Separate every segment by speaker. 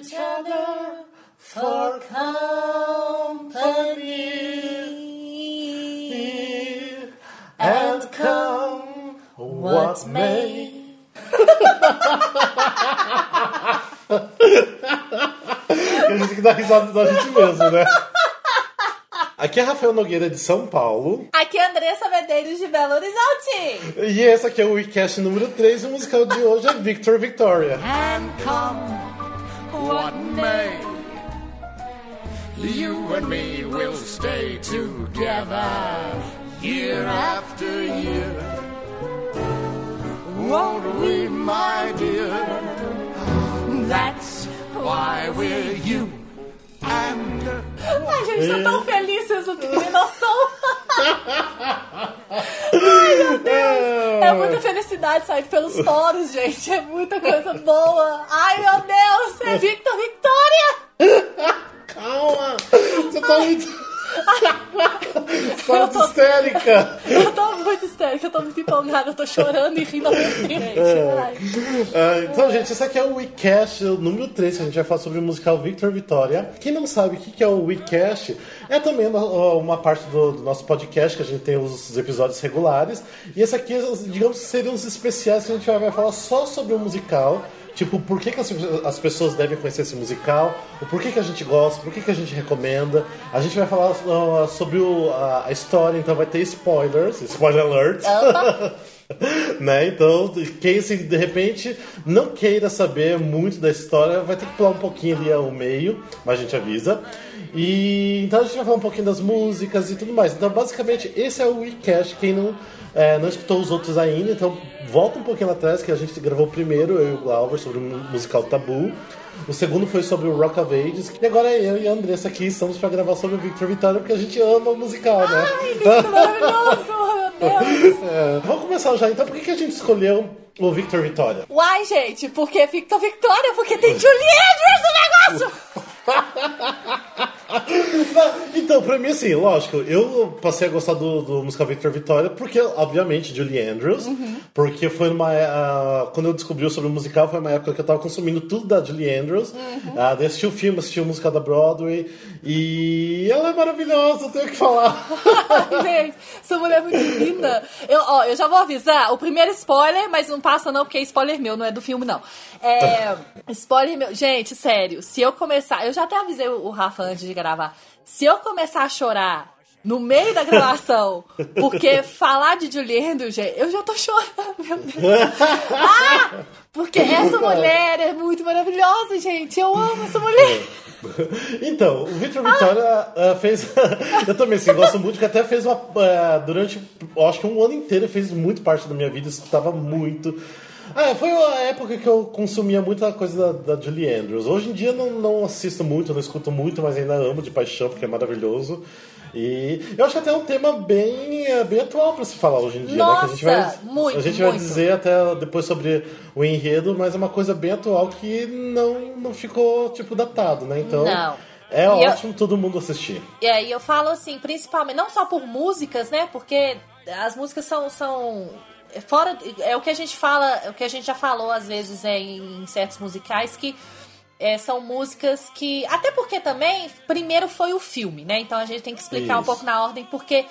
Speaker 1: each other for company. And come what may.
Speaker 2: a gente tem que dar risada da gente mesmo, né? Aqui é Rafael Nogueira de São Paulo.
Speaker 1: Aqui é Andressa Medeiros de Belo Horizonte.
Speaker 2: E esse aqui é o WeCast número 3 e o musical de hoje é Victor Victoria.
Speaker 1: And come what may.
Speaker 3: You and me will stay together year after year. Won't we, my dear? That's why we're you and
Speaker 1: Ai, gente, tô tão feliz, vocês não têm noção. Ai, meu Deus. É muita felicidade sair pelos poros, gente. É muita coisa boa. Ai, meu Deus. É Victor Victoria.
Speaker 2: Calma! Você tá muito. Tá muito histérica!
Speaker 1: Eu tô muito histérica, eu tô muito empolgada. Eu tô chorando e rindo ao mesmo tempo. Ai.
Speaker 2: Ah, então, gente, esse aqui é o WeCast o número 3, que a gente vai falar sobre o musical Victor Vitória. Quem não sabe o que é o WeCast, é também uma- parte do, do nosso podcast, que a gente tem os episódios regulares. E esse aqui, digamos que seriam os especiais que a gente vai falar só sobre o musical. Tipo, por que, que as, as pessoas devem conhecer esse musical, o porquê que a gente gosta, por que, que a gente recomenda. A gente vai falar ah, sobre o- a, a história, então vai ter spoilers, spoiler alert. né? Então, quem se de repente não queira saber muito da história, vai ter que pular um pouquinho ali ao meio, mas a gente avisa. E então a gente vai falar um pouquinho das músicas e tudo mais. Então, basicamente, esse é o WeCast. Quem não, é, não escutou os outros ainda, então volta um pouquinho atrás, que a gente gravou primeiro, eu e o Glauber, sobre o musical Tabu. O segundo foi sobre o Rock of Ages. E agora eu e a Andressa aqui estamos para gravar sobre o Victor Vitória, porque a gente ama o musical, né?
Speaker 1: Ai, lindo, maravilhoso, meu Deus.
Speaker 2: É, vamos começar já. Então, por que, que a gente escolheu o Victor Vitória?
Speaker 1: Uai, gente, porque Victor Victoria, porque tem Julie Andrews no negócio.
Speaker 2: Então, pra mim, assim, lógico, eu passei a gostar do, do musical Victor Vitória porque, obviamente, Julie Andrews, porque foi uma. ah, quando eu descobri sobre o musical, foi uma época que eu tava consumindo tudo da Julie Andrews. Ah, daí assisti o filme, assisti o musical da Broadway, e ela é maravilhosa, não tenho o que falar.
Speaker 1: Gente, essa mulher é muito linda. Eu, ó, eu já vou avisar, o primeiro spoiler, mas não passa não, porque é spoiler meu, não é do filme, não. É, spoiler meu. Gente, sério, se eu começar... Eu já até avisei o Rafa antes de gravar. Se eu começar a chorar no meio da gravação, porque falar de Julie Andrews, gente, eu já tô chorando, meu Deus. Ah! Porque essa mulher é muito maravilhosa, gente. Eu amo essa mulher.
Speaker 2: Então, o Victor Vitória ah, fez. eu também, assim, gosto muito, que até fez uma. ah, durante, acho que um ano inteiro fez muito parte da minha vida, escutava muito. Ah, foi a época que eu consumia muita coisa da, da Julie Andrews. Hoje em dia não, não assisto muito, não escuto muito, mas ainda amo de paixão, porque é maravilhoso. E eu acho que até é um tema bem, eh, bem atual pra se falar hoje em dia, né? Que a gente vai,
Speaker 1: Nossa, muito,
Speaker 2: A gente vai
Speaker 1: muito.
Speaker 2: dizer até depois sobre o enredo, mas é uma coisa bem atual que não, não ficou, tipo, datado, né? Então.
Speaker 1: Não.
Speaker 2: É
Speaker 1: E eu-
Speaker 2: ótimo todo mundo assistir.
Speaker 1: E aí eu falo assim, principalmente, não só por músicas, né? Porque as músicas são. são é fora. É o que a gente fala, é o que a gente já falou às vezes é, em certos musicais, que é, são músicas que. Até porque também, primeiro foi o filme, né? Então a gente tem que explicar um
Speaker 2: Isso.
Speaker 1: pouco na ordem, porque.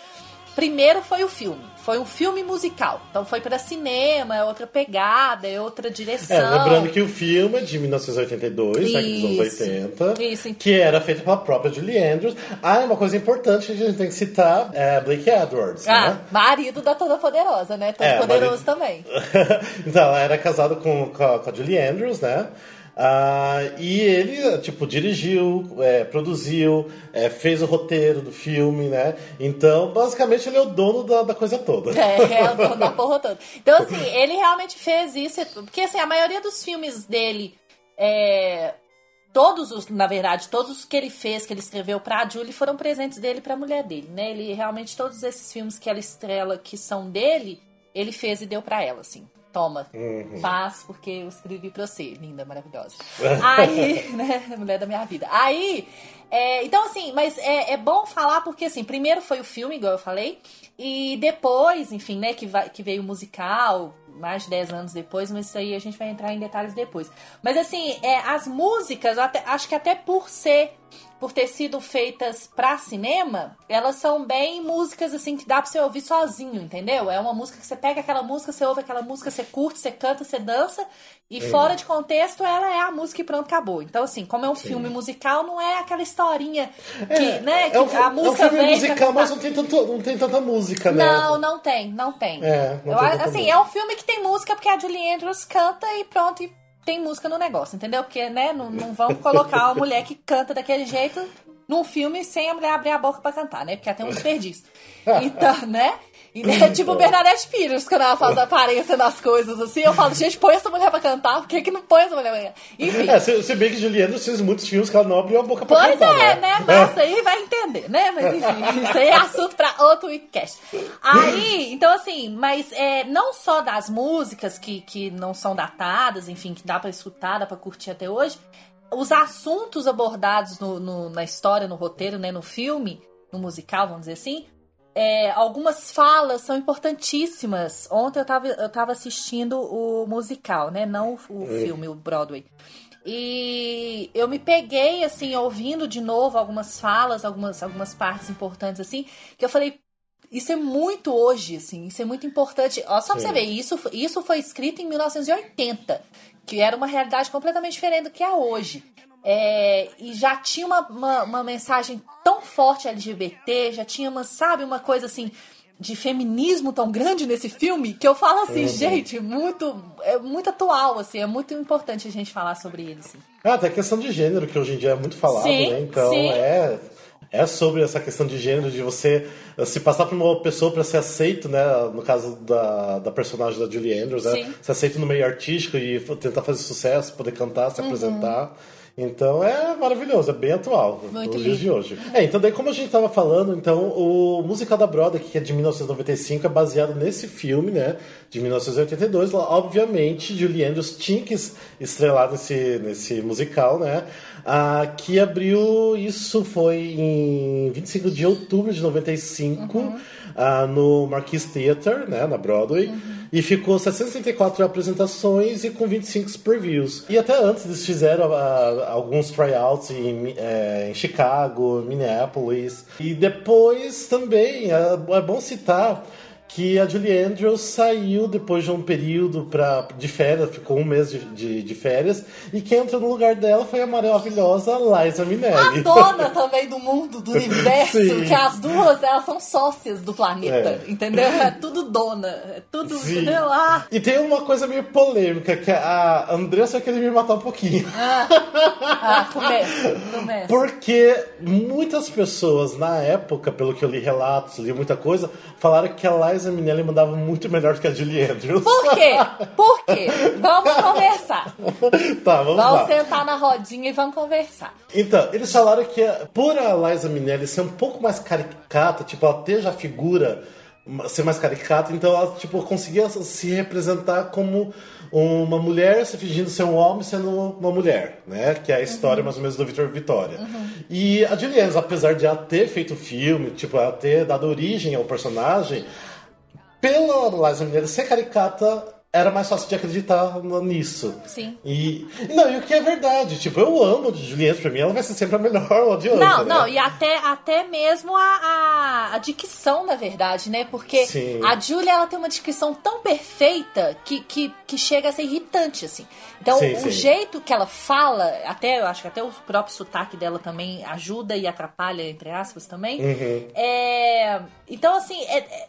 Speaker 1: Primeiro foi o filme, foi um filme musical. Então foi para cinema, é outra pegada, é outra direção.
Speaker 2: É, lembrando que o filme é de 1982, né, que dos anos
Speaker 1: Isso.
Speaker 2: 80,
Speaker 1: Isso.
Speaker 2: que era feito pela própria Julie Andrews. Ah, uma coisa importante que a gente tem que citar é Blake Edwards,
Speaker 1: Ah,
Speaker 2: né?
Speaker 1: marido da Toda Poderosa, né? Todo
Speaker 2: É,
Speaker 1: Poderoso
Speaker 2: marido-
Speaker 1: também.
Speaker 2: então, ela era casada com, com, a, com a Julie Andrews, né? Ah, e ele, tipo, dirigiu, é, produziu, é, fez o roteiro do filme, né? Então, basicamente, ele é o dono da, da coisa toda.
Speaker 1: É, é o dono da porra toda. Então, assim, ele realmente fez isso. Porque, assim, a maioria dos filmes dele. É, todos os, na verdade, todos os que ele fez, que ele escreveu pra Julie, foram presentes dele pra mulher dele, né? Ele realmente, todos esses filmes que ela estrela que são dele, ele fez e deu pra ela, assim. Toma, faz porque eu escrevi pra você, linda, maravilhosa. Aí, né, mulher da minha vida. Aí, é, então assim, mas é, é bom falar porque assim, primeiro foi o filme, igual eu falei, e depois, enfim, né, que, vai, que veio o musical, mais de 10 anos depois, mas isso aí a gente vai entrar em detalhes depois. Mas assim, é, as músicas, até- acho que até por ser por ter sido feitas pra cinema, elas são bem músicas assim que dá pra você ouvir sozinho, entendeu? É uma música que você pega aquela música, você ouve aquela música, você curte, você canta, você dança, e fora de contexto ela é a música e pronto, acabou. Então, assim, como é um filme musical, não é aquela historinha que, né, que
Speaker 2: é um,
Speaker 1: a
Speaker 2: é um
Speaker 1: música
Speaker 2: filme
Speaker 1: vem
Speaker 2: musical, mas não tem, tanto, não tem tanta música, né?
Speaker 1: Não, não tem, não tem.
Speaker 2: É, não tem
Speaker 1: assim,
Speaker 2: música.
Speaker 1: é um filme que tem música porque a Julie Andrews canta e pronto, e tem música no negócio, entendeu? Porque, né, não, não vamos colocar uma mulher que canta daquele jeito num filme sem a mulher abrir a boca pra cantar, né? Porque até um desperdício. Então, né? E, né, tipo Bernadette Peters, quando ela faz aparência nas coisas assim, eu falo, gente, põe essa mulher pra cantar, por que, que não põe essa mulher pra cantar? Enfim.
Speaker 2: É, se, se bem que Julie Andrews fez muitos filmes que ela não abriu a boca pra
Speaker 1: Pois
Speaker 2: cantar,
Speaker 1: é, né? Mas isso aí vai entender, né? Mas enfim, isso aí é assunto pra outro weekcast. Aí, então assim, mas é, não só das músicas que, que não são datadas, enfim, que dá pra escutar, dá pra curtir até hoje, os assuntos abordados no, no- na história, no roteiro, né, no filme, no musical, vamos dizer assim, é, algumas falas são importantíssimas. Ontem eu tava, eu tava assistindo o musical, né? Não o, o filme, o Broadway. E eu me peguei, assim, ouvindo de novo algumas falas, algumas, algumas partes importantes, assim, que eu falei, isso é muito hoje, assim, isso é muito importante. Ó, só pra
Speaker 2: Sim.
Speaker 1: você ver, isso, isso foi escrito em 1980, que era uma realidade completamente diferente do que é hoje. É, e já tinha uma, uma, uma mensagem tão forte LGBT, já tinha uma, sabe, uma coisa assim de feminismo tão grande nesse filme que eu falo assim, gente, muito é muito atual, assim, é muito importante a gente falar sobre ele, assim.
Speaker 2: Ah, até a questão de gênero, que hoje em dia é muito falado,
Speaker 1: Sim,
Speaker 2: né? Então
Speaker 1: sim.
Speaker 2: é. É sobre essa questão de gênero, de você eh, se passar por uma pessoa para ser aceito, né? No caso da, da personagem da Julie Andrews, né? Ser aceito no meio artístico e tentar fazer sucesso, poder cantar,
Speaker 1: Uhum.
Speaker 2: se apresentar. Então é maravilhoso, é bem atual
Speaker 1: Muito
Speaker 2: nos dias de hoje. É, então daí como a gente tava falando, então o musical da Broadway, que é de 1995, é baseado nesse filme, né, de 1982. Lá, Obviamente, Julie Andrews tinha que es- estrelar nesse, nesse musical, né, ah, que abriu, isso foi em 25 de outubro de 95, ah, no Marquis Theatre, né, na Broadway. E ficou 734 apresentações e com 25 previews. E até antes eles fizeram ah, alguns tryouts em, eh, em Chicago, Minneapolis. E depois também, é, é bom citar que a Julie Andrews saiu depois de um período pra, de férias, ficou um mês de, de, de férias, e quem entrou no lugar dela foi a maravilhosa Liza
Speaker 1: A
Speaker 2: Minnelli.
Speaker 1: dona também do mundo, do universo,
Speaker 2: Sim.
Speaker 1: que as duas, elas são sócias do planeta,
Speaker 2: É.
Speaker 1: entendeu? É tudo dona, é tudo,
Speaker 2: Sim.
Speaker 1: entendeu? Ah,
Speaker 2: E tem uma coisa meio polêmica, que a Andressa querer me matar um pouquinho.
Speaker 1: ah, começa, começa.
Speaker 2: Porque muitas pessoas na época, pelo que eu li relatos, li muita coisa, falaram que a Liza Minnelli mandava muito melhor do que a Julie Andrews.
Speaker 1: Por quê? Por quê? Vamos conversar.
Speaker 2: tá, vamos
Speaker 1: Vamos
Speaker 2: lá.
Speaker 1: sentar na rodinha e vamos conversar.
Speaker 2: Então, eles falaram que por a Liza Minnelli ser um pouco mais caricata, tipo, ela ter já a figura ser mais caricata, então ela tipo, conseguia se representar como uma mulher se fingindo ser um homem sendo uma mulher, né? Que é a história mais ou menos do Victor Vitória. E a Julie Andrews, apesar de ela ter feito filme, tipo, ela ter dado origem ao personagem, pela Liza Minnelli ser caricata, era mais fácil de acreditar nisso.
Speaker 1: Sim.
Speaker 2: E, não, e o que é verdade, tipo, eu amo a Juliette, pra mim ela vai ser sempre a melhor odiante,
Speaker 1: Não,
Speaker 2: né?
Speaker 1: não, e até, até mesmo a, a, a dicção, na verdade, né? Porque
Speaker 2: Sim.
Speaker 1: a Julia, ela tem uma dicção tão perfeita que, que, que chega a ser irritante, assim. Então,
Speaker 2: Sim,
Speaker 1: o
Speaker 2: sim.
Speaker 1: jeito que ela fala, até eu acho que até o próprio sotaque dela também ajuda e atrapalha, entre aspas, também.
Speaker 2: Uhum.
Speaker 1: É, então, assim, é- é-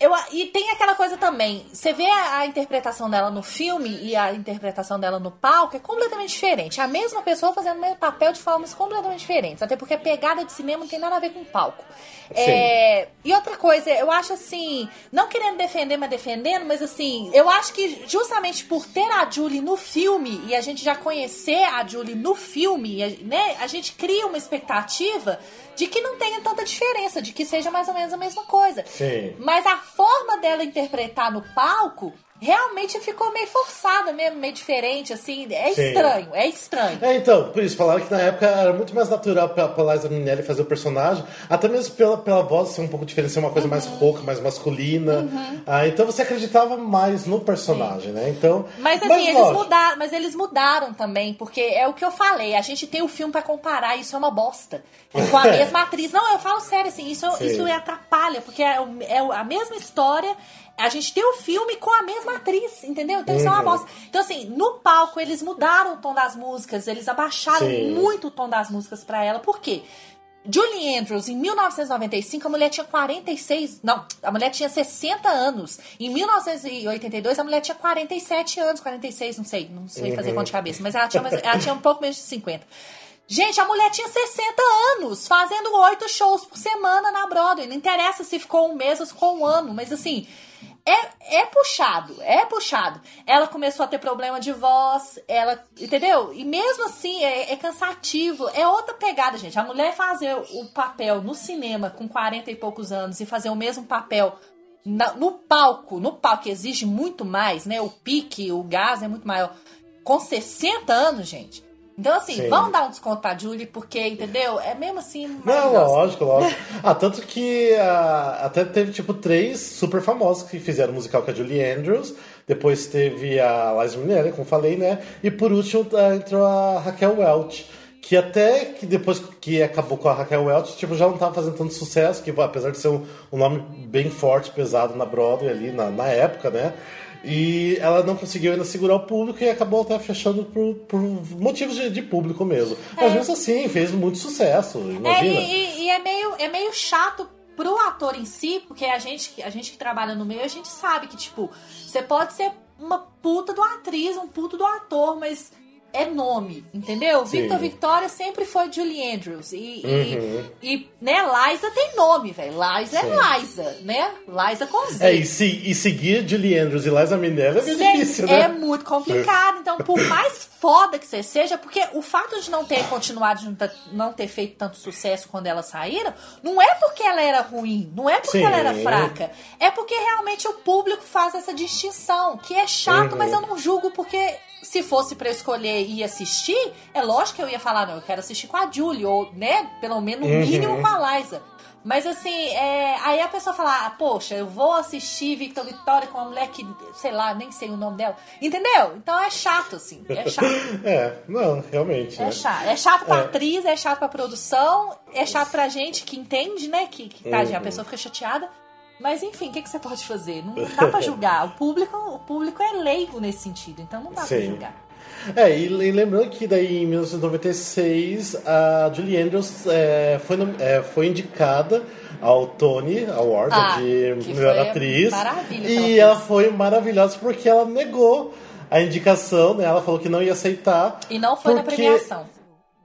Speaker 1: eu, e tem aquela coisa também, você vê a, a interpretação dela no filme e a interpretação dela no palco é completamente diferente. A mesma pessoa fazendo o mesmo papel de formas completamente diferentes. Até porque a pegada de cinema não tem nada a ver com palco. É, e outra coisa, eu acho assim, não querendo defender, mas defendendo, mas assim, eu acho que justamente por ter a Julie no filme e a gente já conhecer a Julie no filme, né, a gente cria uma expectativa de que não tenha tanta diferença, de que seja mais ou menos a mesma coisa.
Speaker 2: Sim.
Speaker 1: Mas a forma dela interpretar no palco realmente ficou meio forçada mesmo, meio diferente, assim. É
Speaker 2: Sim.
Speaker 1: estranho, é estranho.
Speaker 2: É, então, por isso, falaram que na época era muito mais natural pra, pra Liza Minnelli fazer o personagem, até mesmo pela, pela voz ser um pouco diferente, ser uma coisa mais
Speaker 1: Uhum.
Speaker 2: rouca, mais masculina. Ah, então você acreditava mais no personagem, né? Então.
Speaker 1: Mas assim, eles
Speaker 2: lógico,
Speaker 1: mudaram, mas eles mudaram também, porque é o que eu falei, a gente tem o filme pra comparar, isso é uma bosta. E com a mesma atriz. Não, eu falo sério, assim, isso,
Speaker 2: Sim.
Speaker 1: isso atrapalha, porque é, é a mesma história. A gente tem o filme com a mesma atriz, entendeu? Então isso é uma
Speaker 2: Uhum.
Speaker 1: bosta. Então, assim, no palco eles mudaram o tom das músicas, eles abaixaram
Speaker 2: Sim.
Speaker 1: muito o tom das músicas pra ela. Por quê? Julie Andrews, em 1995, a mulher tinha 46. Não, a mulher tinha 60 anos. Em 1982, a mulher tinha 47 anos, 46, não sei, não sei fazer conta de cabeça, mas ela tinha, ela tinha um pouco menos de 50. Gente, a mulher tinha 60 anos, fazendo oito shows por semana na Broadway. Não interessa se ficou um mês ou se ficou um ano, mas assim, é, é puxado, é puxado. Ela começou a ter problema de voz, ela, entendeu? E mesmo assim é, é cansativo, é outra pegada, gente. A mulher fazer o papel no cinema com 40 e poucos anos e fazer o mesmo papel na- no palco, no palco exige muito mais, né? O pique, o gás é muito maior. Com 60 anos, gente. Então, assim,
Speaker 2: Sim.
Speaker 1: vamos dar um desconto pra Julie, porque, entendeu? É mesmo assim.
Speaker 2: Não, lógico, lógico. Ah, tanto que ah, até teve, tipo, três super famosos que fizeram musical com a Julie Andrews. Depois teve a Liza Minnelli, como falei, né? E por último ah, entrou a Raquel Welch. Que até que depois que acabou com a Raquel Welch, tipo, já não tava fazendo tanto sucesso, que apesar de ser um, um nome bem forte, pesado na Broadway ali na, na época, né? E ela não conseguiu ainda segurar o público e acabou até fechando por, por motivos de, de público mesmo. Mas mesmo assim, fez muito sucesso,
Speaker 1: É,
Speaker 2: imagina.
Speaker 1: e, e- e é, meio, é meio chato pro ator em si, porque a gente, a gente que trabalha no meio, a gente sabe que, tipo, você pode ser uma puta do atriz, um puto do ator, mas é nome, entendeu?
Speaker 2: Sim.
Speaker 1: Victor Victoria sempre foi Julie Andrews. E, e-
Speaker 2: Uhum.
Speaker 1: e, né, Liza tem nome, velho. Liza é Liza, né? Liza com Z.
Speaker 2: É, e, se- e seguir Julie Andrews e Liza Minnelli é difícil,
Speaker 1: É
Speaker 2: né?
Speaker 1: muito complicado. Então, por mais foda que você seja, porque o fato de não ter continuado, de não ter- não ter feito tanto sucesso quando elas saíram, não é porque ela era ruim, não é porque
Speaker 2: Sim.
Speaker 1: ela era fraca. É porque realmente o público faz essa distinção, que é chato,
Speaker 2: Uhum.
Speaker 1: mas eu não julgo porque. Se fosse pra eu escolher e assistir, é lógico que eu ia falar, não, eu quero assistir com a Julie, ou, né, pelo menos no
Speaker 2: Uhum.
Speaker 1: mínimo com a Liza. Mas assim, é, aí a pessoa fala, ah, poxa, eu vou assistir Victor Vitória com uma mulher que, sei lá, nem sei o nome dela. Entendeu? Então é chato, assim. É chato.
Speaker 2: É, não, realmente.
Speaker 1: É
Speaker 2: né?
Speaker 1: chato. É chato pra
Speaker 2: É.
Speaker 1: atriz, é chato pra produção, é chato pra gente que entende, né? Que, que tá,
Speaker 2: Uhum.
Speaker 1: a pessoa fica chateada. Mas enfim, o que, que você pode fazer? Não dá pra julgar. O público, o público é leigo nesse sentido, então não dá pra
Speaker 2: Sim.
Speaker 1: julgar.
Speaker 2: É, e, lembrando que daí em 1996 a Julie Andrews é, foi, é, foi indicada ao Tony Award
Speaker 1: Ah,
Speaker 2: de melhor atriz.
Speaker 1: maravilha
Speaker 2: E
Speaker 1: ela
Speaker 2: ela foi maravilhosa porque ela negou a indicação, né? Ela falou que não ia aceitar.
Speaker 1: E não foi na
Speaker 2: porque-
Speaker 1: premiação.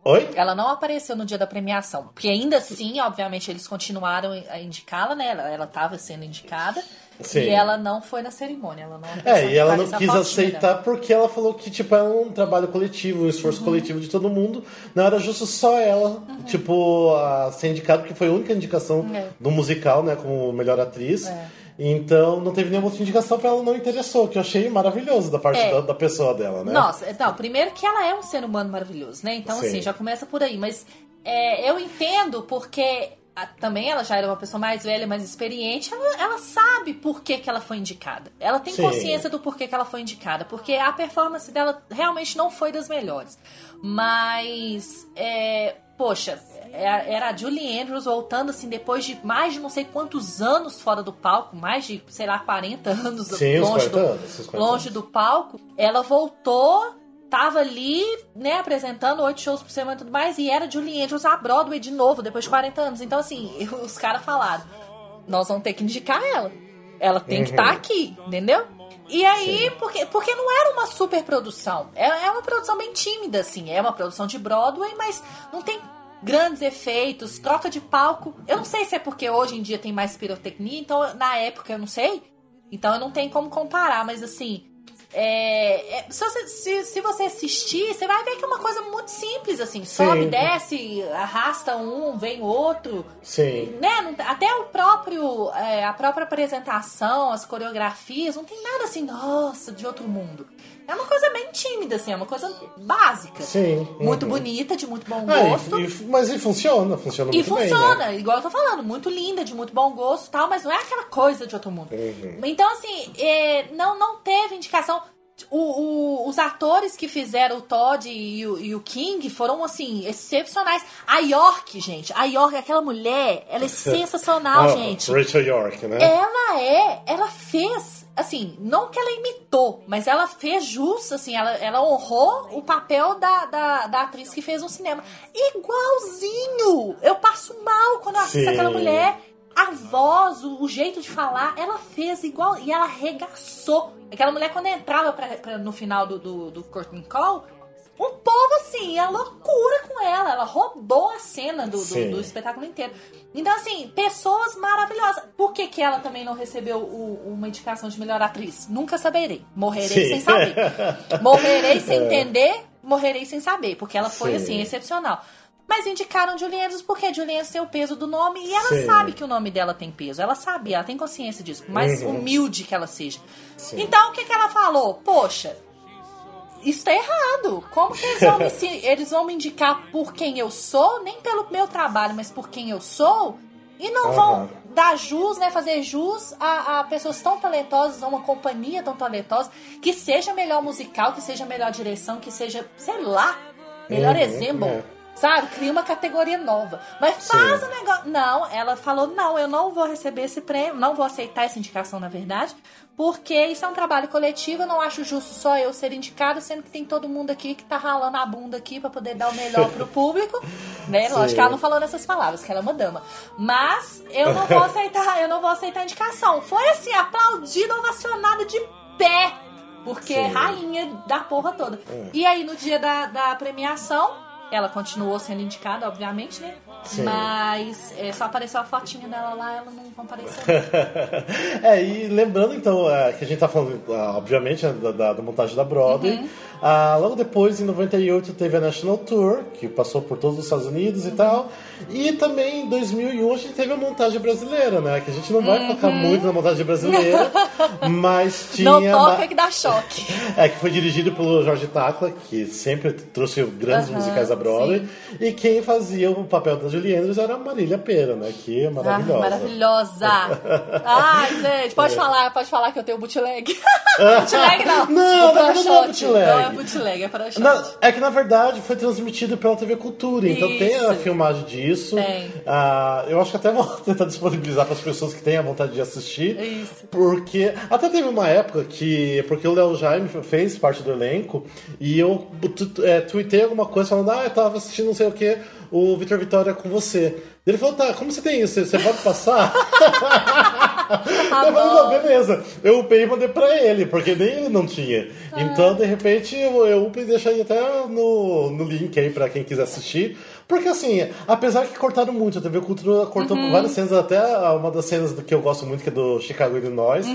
Speaker 2: Oi?
Speaker 1: Ela não apareceu no dia da premiação. Porque ainda assim, obviamente, eles continuaram a indicá-la, né? Ela, ela tava sendo indicada.
Speaker 2: Sim.
Speaker 1: E ela não foi na cerimônia. Ela não
Speaker 2: É, e ela não quis aceitar porque ela falou que, tipo, é um trabalho coletivo, um esforço
Speaker 1: Uhum.
Speaker 2: coletivo de todo mundo. Não era justo só ela, tipo, a ser indicada, porque foi a única indicação
Speaker 1: É.
Speaker 2: do musical, né, como melhor atriz.
Speaker 1: É.
Speaker 2: Então, não teve nenhuma outra indicação pra ela, não interessou, que eu achei maravilhoso da parte
Speaker 1: É.
Speaker 2: da, da pessoa dela, né?
Speaker 1: Nossa, então, primeiro que ela é um ser humano maravilhoso, né? Então,
Speaker 2: Sim.
Speaker 1: assim, já começa por aí. Mas é, eu entendo porque a- também ela já era uma pessoa mais velha, mais experiente. Ela, ela sabe por que, que ela foi indicada. Ela tem
Speaker 2: Sim.
Speaker 1: consciência do porquê que ela foi indicada. Porque a performance dela realmente não foi das melhores. Mas, é, poxa, era a Julie Andrews voltando, assim, depois de mais de não sei quantos anos fora do palco, mais de, sei lá, 40 anos
Speaker 2: Sim,
Speaker 1: longe,
Speaker 2: 40
Speaker 1: do,
Speaker 2: anos, uns 40
Speaker 1: longe do palco. Ela voltou, tava ali, né, apresentando oito shows por semana e tudo mais, e era Julie Andrews a Broadway de novo, depois de 40 anos. Então, assim, os caras falaram, nós vamos ter que indicar ela. Ela tem que
Speaker 2: Uhum.
Speaker 1: estar aqui, entendeu? E aí, porque, porque não era uma super produção. É, é uma produção bem tímida, assim. É uma produção de Broadway, mas não tem grandes efeitos, troca de palco. Eu não sei se é porque hoje em dia tem mais pirotecnia, então na época eu não sei. Então eu não tenho como comparar, mas assim, É, é, se, você, se, se você assistir, você vai ver que é uma coisa muito simples, assim. Sobe,
Speaker 2: Sim.
Speaker 1: desce, arrasta um, vem outro.
Speaker 2: Sim.
Speaker 1: Né? não- Até o próprio, é, a própria apresentação, as coreografias, não tem nada assim, nossa, de outro mundo. É uma coisa bem tímida, assim, é uma coisa básica.
Speaker 2: Sim.
Speaker 1: Muito
Speaker 2: Uhum.
Speaker 1: bonita, de muito bom
Speaker 2: É,
Speaker 1: gosto.
Speaker 2: e- e- mas e funciona, funciona
Speaker 1: E
Speaker 2: muito bem,
Speaker 1: funciona,
Speaker 2: né?
Speaker 1: igual eu tô falando, muito linda, de muito bom gosto e tal, mas não é aquela coisa de outro mundo.
Speaker 2: Uhum.
Speaker 1: Então, assim, é, não, não teve indicação. O- o- os atores que fizeram o Todd e o, e o King foram, assim, excepcionais. A York, gente, a York, aquela mulher, ela é sensacional,
Speaker 2: Ah,
Speaker 1: gente.
Speaker 2: Rachel York, né?
Speaker 1: Ela é, ela fez, assim, não que ela imitou, mas ela fez jus, assim, ela, ela honrou o papel da, da, da atriz que fez no cinema. Igualzinho! Eu passo mal quando eu assisto
Speaker 2: Sim.
Speaker 1: aquela mulher. A voz, o, o jeito de falar, ela fez igual. E ela arregaçou. Aquela mulher, quando entrava pra, pra- no final do, do, do Curtain Call, o povo, assim, a loucura com ela. Ela roubou a cena do, do, do espetáculo inteiro. Então, assim, pessoas maravilhosas. Por que, que ela também não recebeu o- uma indicação de melhor atriz? Nunca saberei. Morrerei
Speaker 2: Sim.
Speaker 1: sem saber. Morrerei sem entender, morrerei sem saber. Porque ela foi,
Speaker 2: Sim.
Speaker 1: assim, excepcional. Mas indicaram Julie Andrews porque Julie Andrews tem o peso do nome e ela
Speaker 2: Sim.
Speaker 1: sabe que o nome dela tem peso. Ela sabe, ela tem consciência disso. Por mais
Speaker 2: Uhum.
Speaker 1: humilde que ela seja.
Speaker 2: Sim.
Speaker 1: Então, o que, que ela falou? Poxa, isso tá errado. Como que eles vão, me, eles vão me indicar por quem eu sou, nem pelo meu trabalho, mas por quem eu sou, e não
Speaker 2: Aham.
Speaker 1: vão dar jus, né, fazer jus a, a pessoas tão talentosas, a uma companhia tão talentosa, que seja melhor musical, que seja melhor direção, que seja, sei lá, melhor
Speaker 2: Uhum,
Speaker 1: exemplo.
Speaker 2: é.
Speaker 1: Sabe? Cria uma categoria nova. Mas faz o negócio. Não, ela falou: não, eu não vou receber esse prêmio, não vou aceitar essa indicação, na verdade, porque isso é um trabalho coletivo, eu não acho justo só eu ser indicada, sendo que tem todo mundo aqui que tá ralando a bunda aqui pra poder dar o melhor pro público. Né? Lógico
Speaker 2: Sim.
Speaker 1: que ela não falou nessas palavras, que ela é uma dama. Mas eu não vou aceitar, eu não vou aceitar a indicação. Foi assim, aplaudida, ovacionada de pé. Porque é
Speaker 2: Sim.
Speaker 1: rainha da porra toda. E aí, no dia da, da premiação, ela continuou sendo indicada, obviamente, né?
Speaker 2: Sim.
Speaker 1: Mas é, só apareceu a fotinha dela lá, ela não compareceu.
Speaker 2: é, e lembrando então é, que a gente tá falando, ah, obviamente, né, da, da- da montagem da Broadway.
Speaker 1: Uhum.
Speaker 2: Ah, logo depois, em 98, teve a National Tour, que passou por todos os Estados Unidos e
Speaker 1: Uhum.
Speaker 2: tal. E também em 2001 a gente teve a montagem brasileira, né? Que a gente não vai
Speaker 1: Uhum.
Speaker 2: focar muito na montagem brasileira, mas tinha.
Speaker 1: não toca que dá choque.
Speaker 2: É, que foi dirigido pelo Jorge Tacla, que sempre trouxe grandes
Speaker 1: Aham,
Speaker 2: musicais da Broadway. E quem fazia o papel da Julie Andrews era a Marília Pera, né? Que é maravilhosa.
Speaker 1: Ah, maravilhosa. Ai, gente, pode falar, pode falar que eu tenho bootleg. bootleg não.
Speaker 2: Não,
Speaker 1: O
Speaker 2: na verdade não é
Speaker 1: Proshot.
Speaker 2: bootleg.
Speaker 1: Não é bootleg, é para
Speaker 2: Na- é que na verdade foi transmitido pela TV Cultura, então tem a
Speaker 1: Isso.
Speaker 2: filmagem disso. Ah, eu acho que até vou tentar disponibilizar para as pessoas que têm a vontade de assistir.
Speaker 1: Isso.
Speaker 2: Porque até teve uma época que. Porque o Léo Jaime fez parte do elenco e eu é, alguma coisa falando, ah, eu tava assistindo não sei o que, o Vitor Vitória com você. Ele falou, tá, como você tem isso? Você pode passar? eu falei, não, beleza. Eu upei e mandei pra ele, porque nem ele não tinha. Então, de repente, eu, eu upei e deixei até no, no link aí pra quem quiser assistir. Porque assim, apesar que cortaram muito, a TV Cultura cortou várias cenas, até uma das cenas do que eu gosto muito, que é do Chicago, Illinois,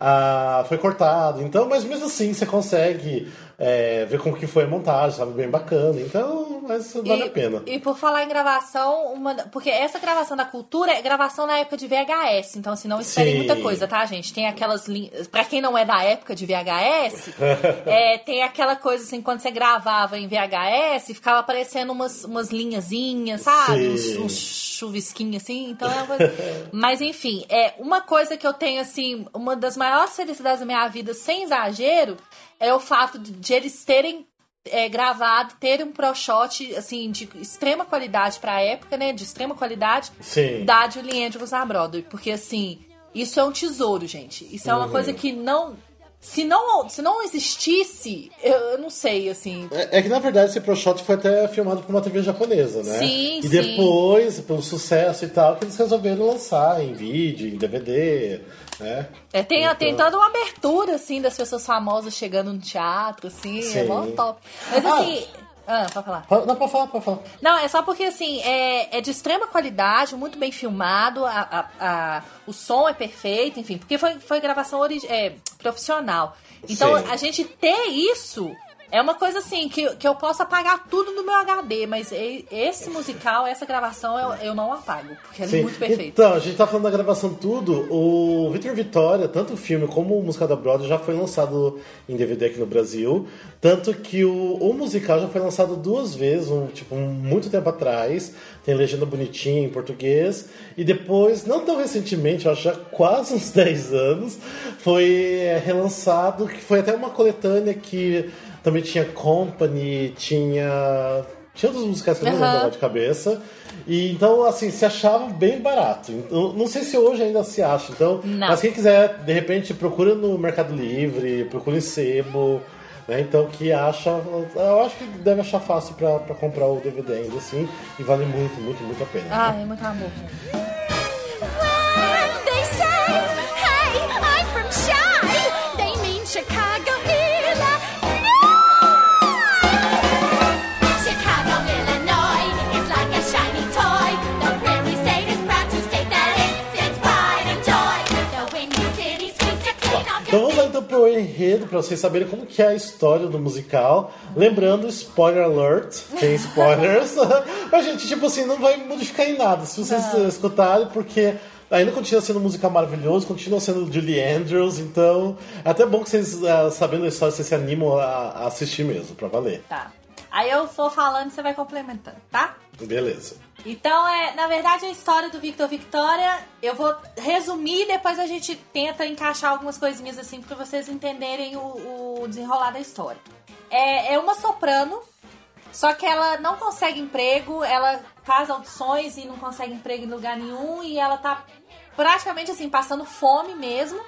Speaker 2: ah, foi cortado. Então, mas mesmo assim, você consegue é, ver como que foi a montagem, sabe? Bem bacana. Então, mas vale
Speaker 1: e,
Speaker 2: a pena.
Speaker 1: E por falar em gravação, uma, porque essa gravação da cultura é gravação na época de VHS, então assim, não esperem
Speaker 2: Sim.
Speaker 1: muita coisa, tá, gente? Tem aquelas linhas. Pra quem não é da época de VHS, é, tem aquela coisa assim, quando você gravava em VHS, ficava aparecendo umas, umas linhazinhas, sabe? Uns, uns chuvisquinhos assim, então é uma coisa... Mas enfim, é uma coisa que eu tenho assim, uma das maiores felicidades da minha vida, sem exagero, é o fato de, eles terem é, gravado, terem um pro shot assim de extrema qualidade pra época, né, de extrema qualidade
Speaker 2: Sim.
Speaker 1: da Julie Andrews na Broadway, porque assim, isso é um tesouro, gente. Isso é uma
Speaker 2: Uhum.
Speaker 1: coisa que não se não se não existisse, eu, eu não sei assim,
Speaker 2: É, é que na verdade esse Pro Shot foi até filmado por uma TV japonesa, né?
Speaker 1: Sim,
Speaker 2: e
Speaker 1: sim.
Speaker 2: depois, pelo sucesso e tal, que eles resolveram lançar em vídeo, em DVD, né?
Speaker 1: É, tem,
Speaker 2: Então-
Speaker 1: tem toda uma abertura, assim, das pessoas famosas chegando no teatro, assim, é
Speaker 2: Sim.
Speaker 1: mó top. Mas
Speaker 2: Ah.
Speaker 1: assim, Ah, pode falar.
Speaker 2: Fala- Não, pode falar, pode falar.
Speaker 1: Não, é só porque assim, é, é de extrema qualidade, muito bem filmado, a, a- a- o som é perfeito, enfim, porque foi, foi gravação é, profissional. Então,
Speaker 2: Sim.
Speaker 1: a gente ter isso é uma coisa assim, que, que eu posso apagar tudo no meu HD, mas esse musical, essa gravação, eu, eu não apago, porque ela é muito perfeita.
Speaker 2: Então, a gente tá falando da gravação tudo. O Victor Vitória, tanto o filme como o musical da Broadway, já foi lançado em DVD aqui no Brasil. Tanto que o, o musical já foi lançado duas vezes, um, tipo, muito tempo atrás. Tem legenda bonitinha em português. E depois, não tão recentemente, acho já quase uns 10 anos, foi é, relançado, que foi até uma coletânea que também tinha Company, tinha. Tinha outros musicais que eu não
Speaker 1: Aham.
Speaker 2: lembro de cabeça. E então, assim, se achava bem barato. Então, não sei se hoje ainda se acha. Então,
Speaker 1: Não.
Speaker 2: mas quem quiser, de repente, procura no Mercado Livre, procura em sebo. Né? Então, que acha. Eu acho que deve achar fácil pra comprar o DVD ainda assim. E vale muito, muito, muito a pena.
Speaker 1: Ah, é muito amor.
Speaker 2: Pro enredo, pra vocês saberem como que é a história do musical. Lembrando, spoiler alert, tem spoilers. Mas, gente, tipo assim, não vai modificar em nada. Se vocês eh, escutarem, porque ainda continua sendo um musical maravilhoso, continua sendo Julie Andrews, então é até bom que vocês, eh, sabendo a história, vocês se animam a assistir mesmo, pra valer.
Speaker 1: Tá. Aí eu vou falando e você vai complementando, tá?
Speaker 2: Beleza.
Speaker 1: Então, é, na verdade, a história do Victor Victoria, eu vou resumir depois a gente tenta encaixar algumas coisinhas assim pra vocês entenderem o, o desenrolar da história. É, é uma soprano, só que ela não consegue emprego, ela faz audições e não consegue emprego em lugar nenhum e ela tá praticamente assim, passando fome mesmo.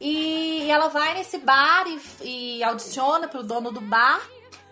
Speaker 1: E ela vai nesse bar e, e audiciona pro dono do bar,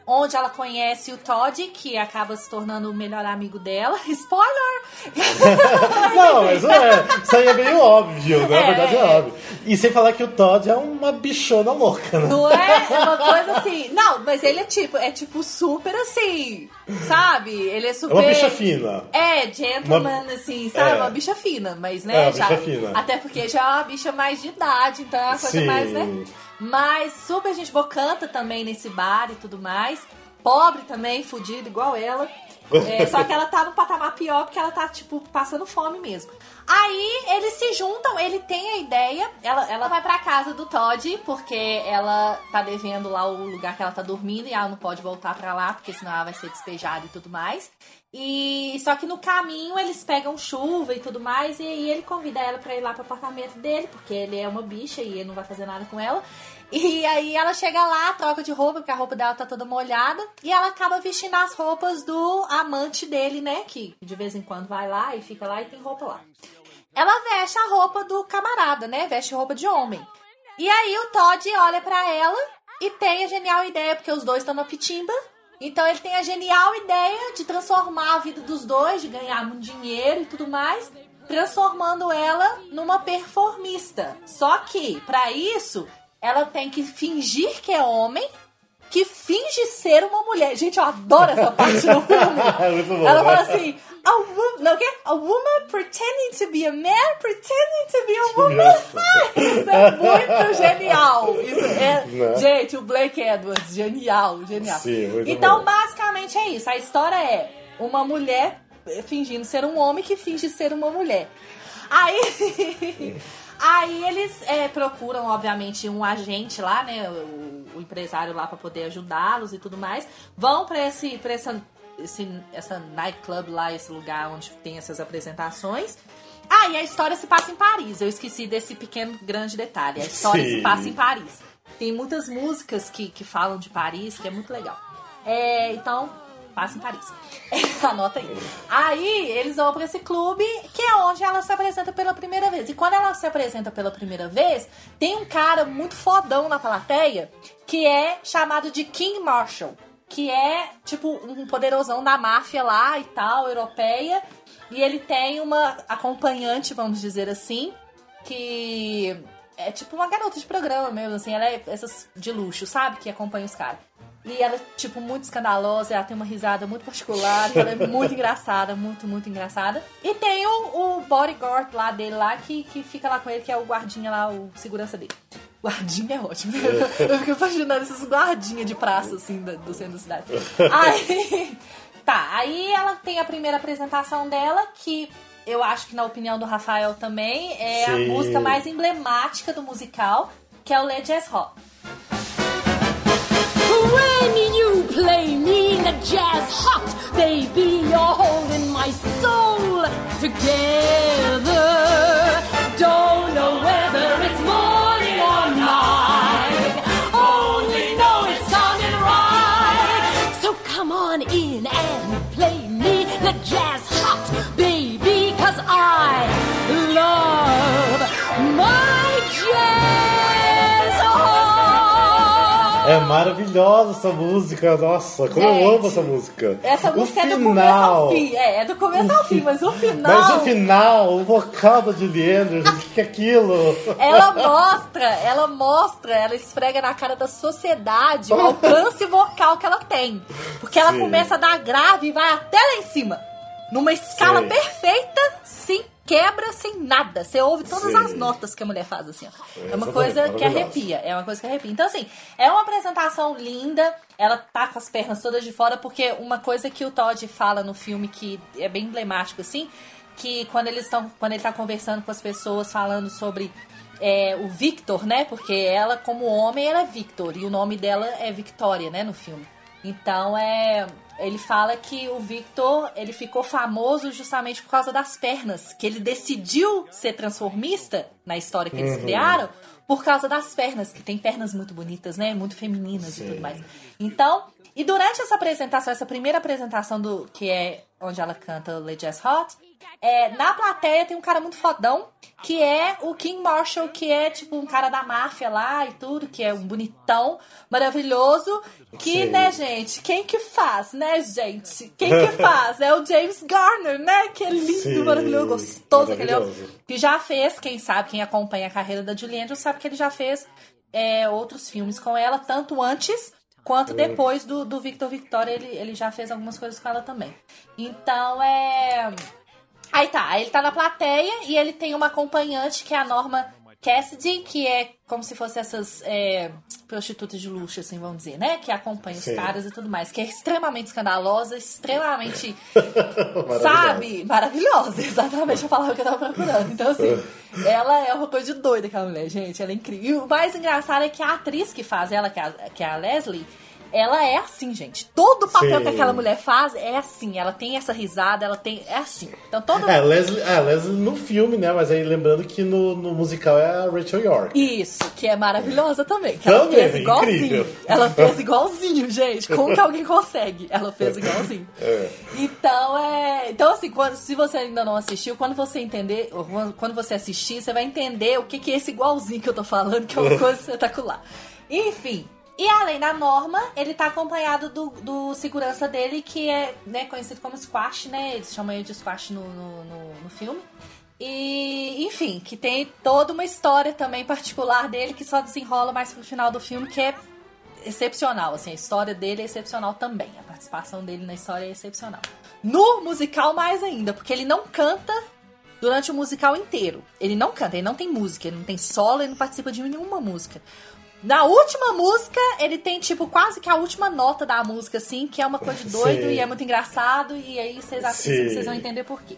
Speaker 1: onde ela conhece o Todd, que acaba se tornando o melhor amigo dela. Spoiler!
Speaker 2: Não, mas é, isso aí é meio óbvio, né? Na
Speaker 1: É,
Speaker 2: verdade é,
Speaker 1: é.
Speaker 2: óbvio. E sem falar que o Todd é uma bichona louca, né?
Speaker 1: Não é? É uma coisa assim. Não, mas ele é tipo, é tipo super assim, sabe? Ele é
Speaker 2: É
Speaker 1: super.
Speaker 2: uma bicha fina.
Speaker 1: É, gentleman,
Speaker 2: Uma-
Speaker 1: assim, sabe?
Speaker 2: É.
Speaker 1: Uma bicha fina, mas
Speaker 2: É,
Speaker 1: né?
Speaker 2: uma
Speaker 1: já,
Speaker 2: bicha fina.
Speaker 1: Até porque já é uma bicha mais de idade, então é uma coisa
Speaker 2: Sim.
Speaker 1: mais, né? Mas super gente boa, canta também nesse bar e tudo mais. Pobre também, fudido, igual ela. É, só que ela tá num patamar pior porque ela tá, tipo, passando fome mesmo. Aí eles se juntam, ele tem a ideia, ela, ela vai pra casa do Todd, porque ela tá devendo lá o lugar que ela tá dormindo e ela não pode voltar pra lá, porque senão ela vai ser despejada e tudo mais. E só que no caminho eles pegam chuva e tudo mais, e aí ele convida ela pra ir lá pro apartamento dele, porque ele é uma bicha e ele não vai fazer nada com ela. E aí ela chega lá, troca de roupa, porque a roupa dela tá toda molhada, e ela acaba vestindo as roupas do amante dele, né? Que de vez em quando vai lá e fica lá e tem roupa lá. Ela veste a roupa do camarada, né? Veste roupa de homem. E aí o Todd olha pra ela e tem a genial ideia, porque os dois estão na pitimba. Então ele tem a genial ideia de transformar a vida dos dois, de ganhar muito dinheiro e tudo mais, transformando ela numa performista. Só que, pra isso, ela tem que fingir que é homem, que finge ser uma mulher. Gente, eu adoro essa parte no filme.
Speaker 2: É.
Speaker 1: Ela fala assim, a, wo- não, o quê? a woman pretending to be a man, pretending to be a woman. Isso é muito genial. Isso é,
Speaker 2: Né?
Speaker 1: Gente, o Blake Edwards, genial, genial.
Speaker 2: Sim,
Speaker 1: então,
Speaker 2: bom.
Speaker 1: basicamente é isso. A história é uma mulher fingindo ser um homem que finge ser uma mulher. Aí, aí eles é, procuram, obviamente, um agente lá, né? O, o empresário lá pra poder ajudá-los e tudo mais. Vão pra esse, pra essa, esse, essa nightclub lá, esse lugar onde tem essas apresentações. Ah, e a história se passa em Paris. Eu esqueci desse pequeno grande detalhe. A história
Speaker 2: Sim.
Speaker 1: se passa em Paris. Tem muitas músicas que, que falam de Paris, que é muito legal. É, então, passa em Paris. Anota aí. Aí, eles vão pra esse clube, que é onde ela se apresenta pela primeira vez. E quando ela se apresenta pela primeira vez, tem um cara muito fodão na plateia, que é chamado de King Marshall. Que é, tipo, um poderosão da máfia lá e tal, europeia. E ele tem uma acompanhante, vamos dizer assim, que é tipo uma garota de programa mesmo, assim, ela é essas de luxo, sabe? Que acompanha os caras. E ela é, tipo, muito escandalosa, ela tem uma risada muito particular, ela é muito engraçada, muito, muito engraçada. E tem o, o bodyguard lá dele lá, que, que fica lá com ele, que é o guardinha lá, o segurança dele. Guardinha é ótimo. Eu fico imaginando esses guardinhas de praça, assim, do, do centro da cidade. Aí, tá, aí ela tem a primeira apresentação dela, que eu acho que, na opinião do Rafael também, é a
Speaker 2: Sim.
Speaker 1: música mais emblemática do musical, que é o Let Jazz Rock.
Speaker 4: When you play me the jazz hot, baby, you're holding my soul together.
Speaker 2: É maravilhosa essa música, nossa, como eu
Speaker 1: Gente,
Speaker 2: amo essa música.
Speaker 1: Essa
Speaker 2: O
Speaker 1: música é do
Speaker 2: final-
Speaker 1: começo ao fim. É, é do começo ao fim, mas o final.
Speaker 2: Mas o final, o vocal da Julie Andrews, o que é aquilo?
Speaker 1: Ela mostra, ela mostra, ela esfrega na cara da sociedade o alcance vocal que ela tem. Porque ela
Speaker 2: Sim.
Speaker 1: começa a dar grave e vai até lá em cima. Numa escala
Speaker 2: Sim.
Speaker 1: perfeita, sem quebra, sem nada. Você ouve todas
Speaker 2: Sim.
Speaker 1: as notas que a mulher faz, assim, ó. É uma
Speaker 2: Exatamente,
Speaker 1: coisa que arrepia. É uma coisa que arrepia. Então, assim, é uma apresentação linda. Ela tá com as pernas todas de fora, porque uma coisa que o Todd fala no filme que é bem emblemático, assim, que quando eles estão. Quando ele tá conversando com as pessoas falando sobre é, o Victor, né? Porque ela, como homem, ela é Victor. E o nome dela é Victoria, né, no filme. Então é. Ele fala que o Victor ele ficou famoso justamente por causa das pernas. Que ele decidiu ser transformista na história que eles criaram por causa das pernas, que tem pernas muito bonitas, né? Muito femininas e tudo mais. Então, e durante essa apresentação, essa primeira apresentação do que é onde ela canta Let Jazz Hot, é, na plateia tem um cara muito fodão, que é o King Marshall, que é tipo um cara da máfia lá e tudo, que é um bonitão, maravilhoso, que,
Speaker 2: Sim.
Speaker 1: né, gente, quem que faz, né, gente? Quem que faz? É o James Garner, né? Que é lindo,
Speaker 2: Sim,
Speaker 1: maravilhoso, gostoso aquele homem. Que já fez, quem sabe, quem acompanha a carreira da Julie Andrews, sabe que ele já fez é, outros filmes com ela, tanto antes quanto depois do, do Victor Victoria, ele, ele já fez algumas coisas com ela também. Então é. Aí tá, ele tá na plateia e ele tem uma acompanhante que é a Norma Cassidy, que é como se fosse essas é, prostitutas de luxo, assim, vamos dizer, né? Que acompanha os
Speaker 2: Sim.
Speaker 1: caras e tudo mais, que é extremamente escandalosa, extremamente. Sabe? Maravilhosa, exatamente a palavra que eu tava procurando. Então, assim, ela é uma coisa de doida, aquela mulher, gente. Ela é incrível. E o mais engraçado é que a atriz que faz ela, que é a, que é a Leslie, ela é assim, gente. Todo papel
Speaker 2: Sim.
Speaker 1: que aquela mulher faz é assim. Ela tem essa risada, ela tem. É assim. Então, todo.
Speaker 2: É, Leslie, é, Leslie no filme, né? Mas aí lembrando que no, no musical é a Rachel York.
Speaker 1: Isso, que é maravilhosa também. Que ela
Speaker 2: Também,
Speaker 1: fez igualzinho.
Speaker 2: incrível.
Speaker 1: Ela fez igualzinho, gente. Como que alguém consegue? Ela fez igualzinho.
Speaker 2: É.
Speaker 1: Então, é. Então, assim, quando, se você ainda não assistiu, quando você entender, quando- quando você assistir, você vai entender o que, que é esse igualzinho que eu tô falando, que é uma coisa espetacular. Enfim. E além da Norma, ele tá acompanhado do, do segurança dele, que é né, conhecido como Squash, né? Eles chamam ele de Squash no, no, no- no filme. E, enfim, que tem toda uma história também particular dele que só desenrola mais pro final do filme, que é excepcional, assim, a história dele é excepcional também. A participação dele na história é excepcional. No musical, mais ainda, porque ele não canta durante o musical inteiro. Ele não canta, ele não tem música, ele não tem solo, ele não participa de nenhuma música. Na última música, ele tem, tipo, quase que a última nota da música, assim, que é uma coisa de doido
Speaker 2: Sim.
Speaker 1: e é muito engraçado, e aí vocês assistem, vocês vão entender por quê.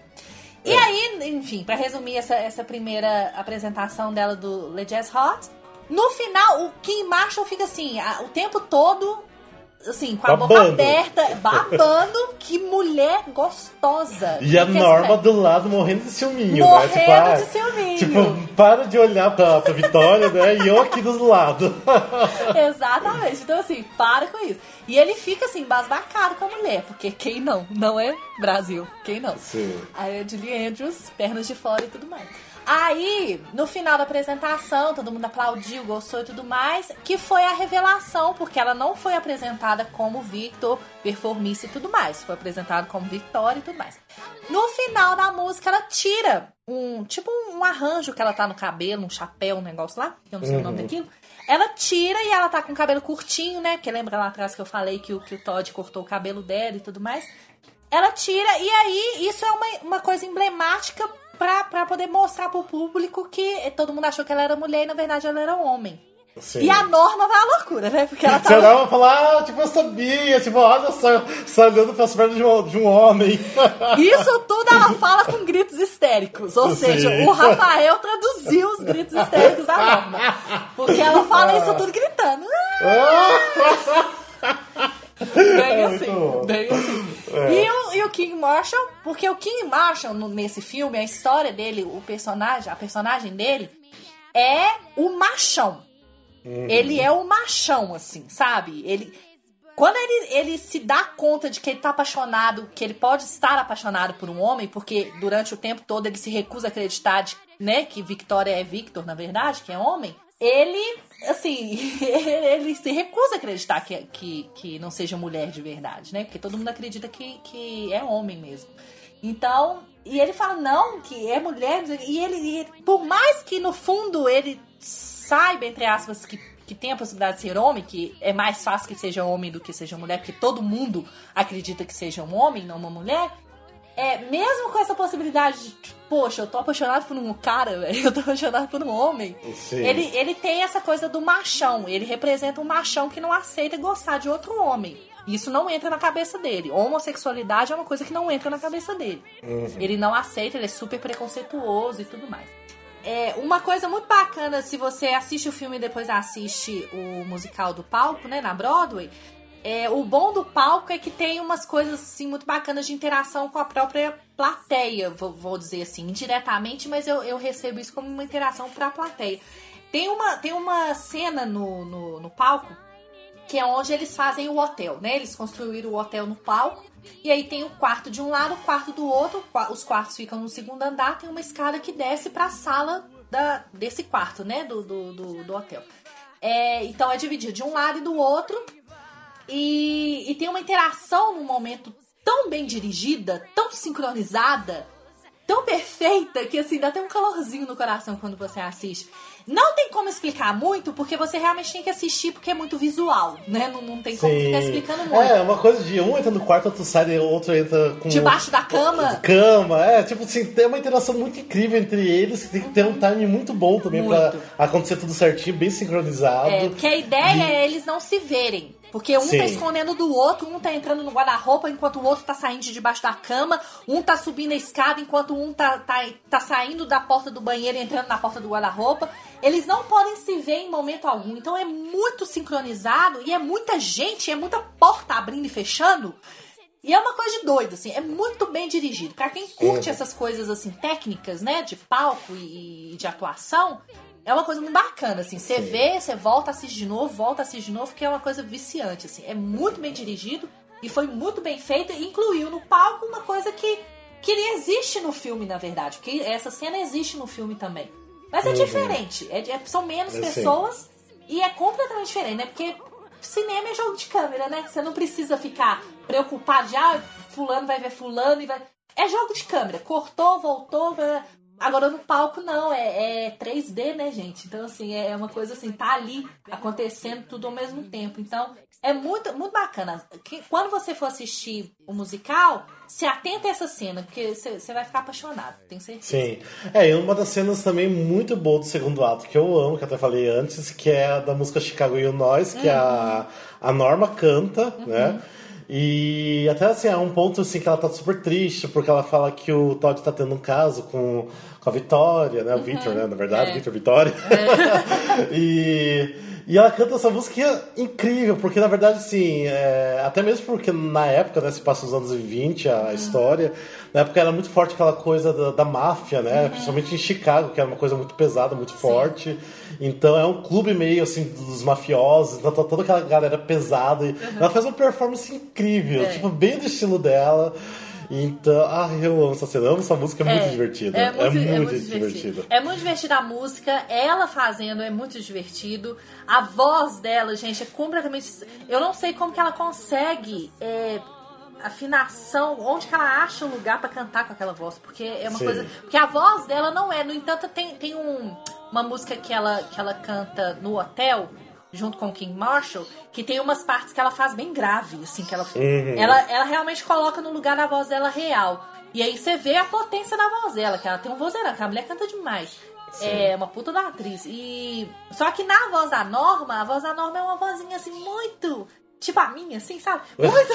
Speaker 1: E aí, enfim, pra resumir essa, essa primeira apresentação dela do Le Jazz Hot, no final, o Kim Marshall fica assim, a- o tempo todo, assim, com a boca
Speaker 2: Babando.
Speaker 1: aberta, babando, que mulher gostosa.
Speaker 2: E a Norma do lado morrendo de ciúminho,
Speaker 1: Morrendo
Speaker 2: né? Tipo, ah,
Speaker 1: de ciúminho.
Speaker 2: Tipo, para de olhar pra, pra Vitória, né? E eu aqui do lado.
Speaker 1: Exatamente. Então, assim, para com isso. E ele fica, assim, embasbacado com a mulher, porque quem não? Não é Brasil. Quem não?
Speaker 2: Sim.
Speaker 1: Aí a Julie Andrews, pernas de fora e tudo mais. Aí, no final da apresentação, todo mundo aplaudiu, gostou e tudo mais, que foi a revelação, porque ela não foi apresentada como Victor, performista e tudo mais. Foi apresentada como Victoria e tudo mais. No final da música, ela tira um, tipo um arranjo que ela tá no cabelo, um chapéu, um negócio lá, que eu não sei o nome daquilo. Ela tira e ela tá com o cabelo curtinho, né? Porque lembra lá atrás que eu falei que o, que o Todd cortou o cabelo dela e tudo mais. Ela tira, e aí isso é uma, uma coisa emblemática pra, pra poder mostrar pro público que todo mundo achou que ela era mulher e na verdade ela era homem.
Speaker 2: Sim.
Speaker 1: E a norma vai à loucura, né? Porque ela
Speaker 2: Você
Speaker 1: tava.
Speaker 2: olhava e falava, ah, tipo, eu sabia, tipo, olha só, olhando pras pernas de um, de um homem.
Speaker 1: Isso tudo ela fala com gritos histéricos. Ou
Speaker 2: Sim.
Speaker 1: seja, o Rafael traduziu os gritos histéricos da norma. Porque ela fala isso tudo gritando. Bem
Speaker 2: É
Speaker 1: assim, bem assim. E, o, e o King Marshall, porque o King Marshall, nesse filme, a história dele, o personagem, a personagem dele, é o machão. Ele é o machão, assim, sabe? Ele. Quando ele, ele se dá conta de que ele tá apaixonado, que ele pode estar apaixonado por um homem, porque durante o tempo todo ele se recusa a acreditar, de, né, que Victoria é Victor, na verdade, que é homem, ele, assim, ele se recusa a acreditar que, que, que não seja mulher de verdade, né? Porque todo mundo acredita que, que é homem mesmo. Então, e ele fala, não, que é mulher, e ele, e por mais que no fundo ele saiba, entre aspas, que, que tem a possibilidade de ser homem, que é mais fácil que seja homem do que seja mulher, porque todo mundo acredita que seja um homem, não uma mulher, é, mesmo com essa possibilidade de, poxa, eu tô apaixonado por um cara, velho, eu tô apaixonado por um homem,
Speaker 2: Sim.
Speaker 1: ele, ele tem essa coisa do machão, ele representa um machão que não aceita gostar de outro homem. Isso não entra na cabeça dele. Homossexualidade é uma coisa que não entra na cabeça dele. Ele não aceita, ele é super preconceituoso e tudo mais. É, uma coisa muito bacana, se você assiste o filme e depois assiste o musical do palco, né, na Broadway, é, o bom do palco é que tem umas coisas assim muito bacanas de interação com a própria plateia, vou, vou dizer assim, indiretamente, mas eu, eu recebo isso como uma interação pra plateia. Tem uma, tem uma cena no, no, no palco que é onde eles fazem o hotel, né? Eles construíram o hotel no palco. E aí tem o quarto de um lado, o quarto do outro. Os quartos ficam no segundo andar. Tem uma escada que desce pra sala da, desse quarto, né? Do, do, do, do hotel. É, então é dividido de um lado e do outro. E, e tem uma interação num momento tão bem dirigida, tão sincronizada, tão perfeita que assim dá até um calorzinho no coração quando você assiste. Não tem como explicar muito, porque você realmente tem que assistir porque é muito visual, né? Não, não tem como ficar explicando muito.
Speaker 2: É, uma coisa de um entra no quarto, outro sai, e outro entra com.
Speaker 1: Debaixo da cama.
Speaker 2: Cama, é, tipo assim, tem uma interação muito incrível entre eles, que tem que ter um timing muito bom também
Speaker 1: Muito.
Speaker 2: pra acontecer tudo certinho, bem sincronizado.
Speaker 1: É, porque a ideia é eles não se verem. Porque um
Speaker 2: Sim.
Speaker 1: tá escondendo do outro, um tá entrando no guarda-roupa enquanto o outro tá saindo de debaixo da cama, um tá subindo a escada enquanto um tá, tá, tá saindo da porta do banheiro e entrando na porta do guarda-roupa. Eles não podem se ver em momento algum. Então é muito sincronizado e é muita gente, é muita porta abrindo e fechando. E é uma coisa de doido, assim, é muito bem dirigido. Pra quem curte essas coisas, assim, técnicas, né, de palco e, e de atuação, é uma coisa muito bacana, assim. Você vê, você volta, assiste de novo, volta, assiste de novo, que é uma coisa viciante, assim. É muito bem dirigido e foi muito bem feito e incluiu no palco uma coisa que, que existe no filme, na verdade. Porque essa cena existe no filme também. Mas é diferente, é, é- são menos
Speaker 2: É, sim.
Speaker 1: pessoas e é completamente diferente, né? Porque cinema é jogo de câmera, né? Você não precisa ficar preocupado de, ah, fulano vai ver fulano e vai... É jogo de câmera. Cortou, voltou... Agora no palco não, é, é 3D, né, gente? Então, assim, é uma coisa assim, tá ali acontecendo tudo ao mesmo tempo. Então, é muito, muito bacana. Que- Quando você for assistir o musical, se atenta a essa cena, porque você vai ficar apaixonado, tenho certeza.
Speaker 2: Sim. É, e uma das cenas também muito boa do segundo ato, que eu amo, que eu até falei antes, que é a da música Chicago Illinois, que a, a Norma canta, né? E até assim, é um ponto assim que ela tá super triste, porque ela fala que o Todd tá tendo um caso com, com a Vitória, né? O Victor, né? Na verdade,
Speaker 1: É.
Speaker 2: Victor Vitória. e, e ela canta essa música é incrível, porque na verdade, assim, é, até mesmo porque na época, né, se passa os anos 20 a história, na época era muito forte aquela coisa da, da máfia, né? Principalmente em Chicago, que era uma coisa muito pesada, muito forte. Então é um clube meio assim dos mafiosos, então tá toda aquela galera pesada. E Ela faz uma performance incrível,
Speaker 1: É.
Speaker 2: tipo, bem do estilo dela. Então, ah, eu amo essa cena, eu amo essa música, é muito divertida.
Speaker 1: É muito, é muito
Speaker 2: divertida.
Speaker 1: divertido. É muito divertida a música, ela fazendo é muito divertido. A voz dela, gente, é completamente. Eu não sei como que ela consegue. é, afinação, onde que ela acha o lugar pra cantar com aquela voz, porque é uma
Speaker 2: Sim.
Speaker 1: coisa, porque a voz dela não é, no entanto tem, tem um, uma música que ela que ela canta no hotel junto com o King Marshall, que tem umas partes que ela faz bem grave, assim, que ela ela, ela realmente coloca no lugar da voz dela real. E aí você vê a potência da voz dela, que ela tem um vozeirão, que a mulher canta demais. É uma puta da atriz. E só que na voz da Norma, a voz da Norma é uma vozinha assim muito tipo a minha, assim, sabe? Muito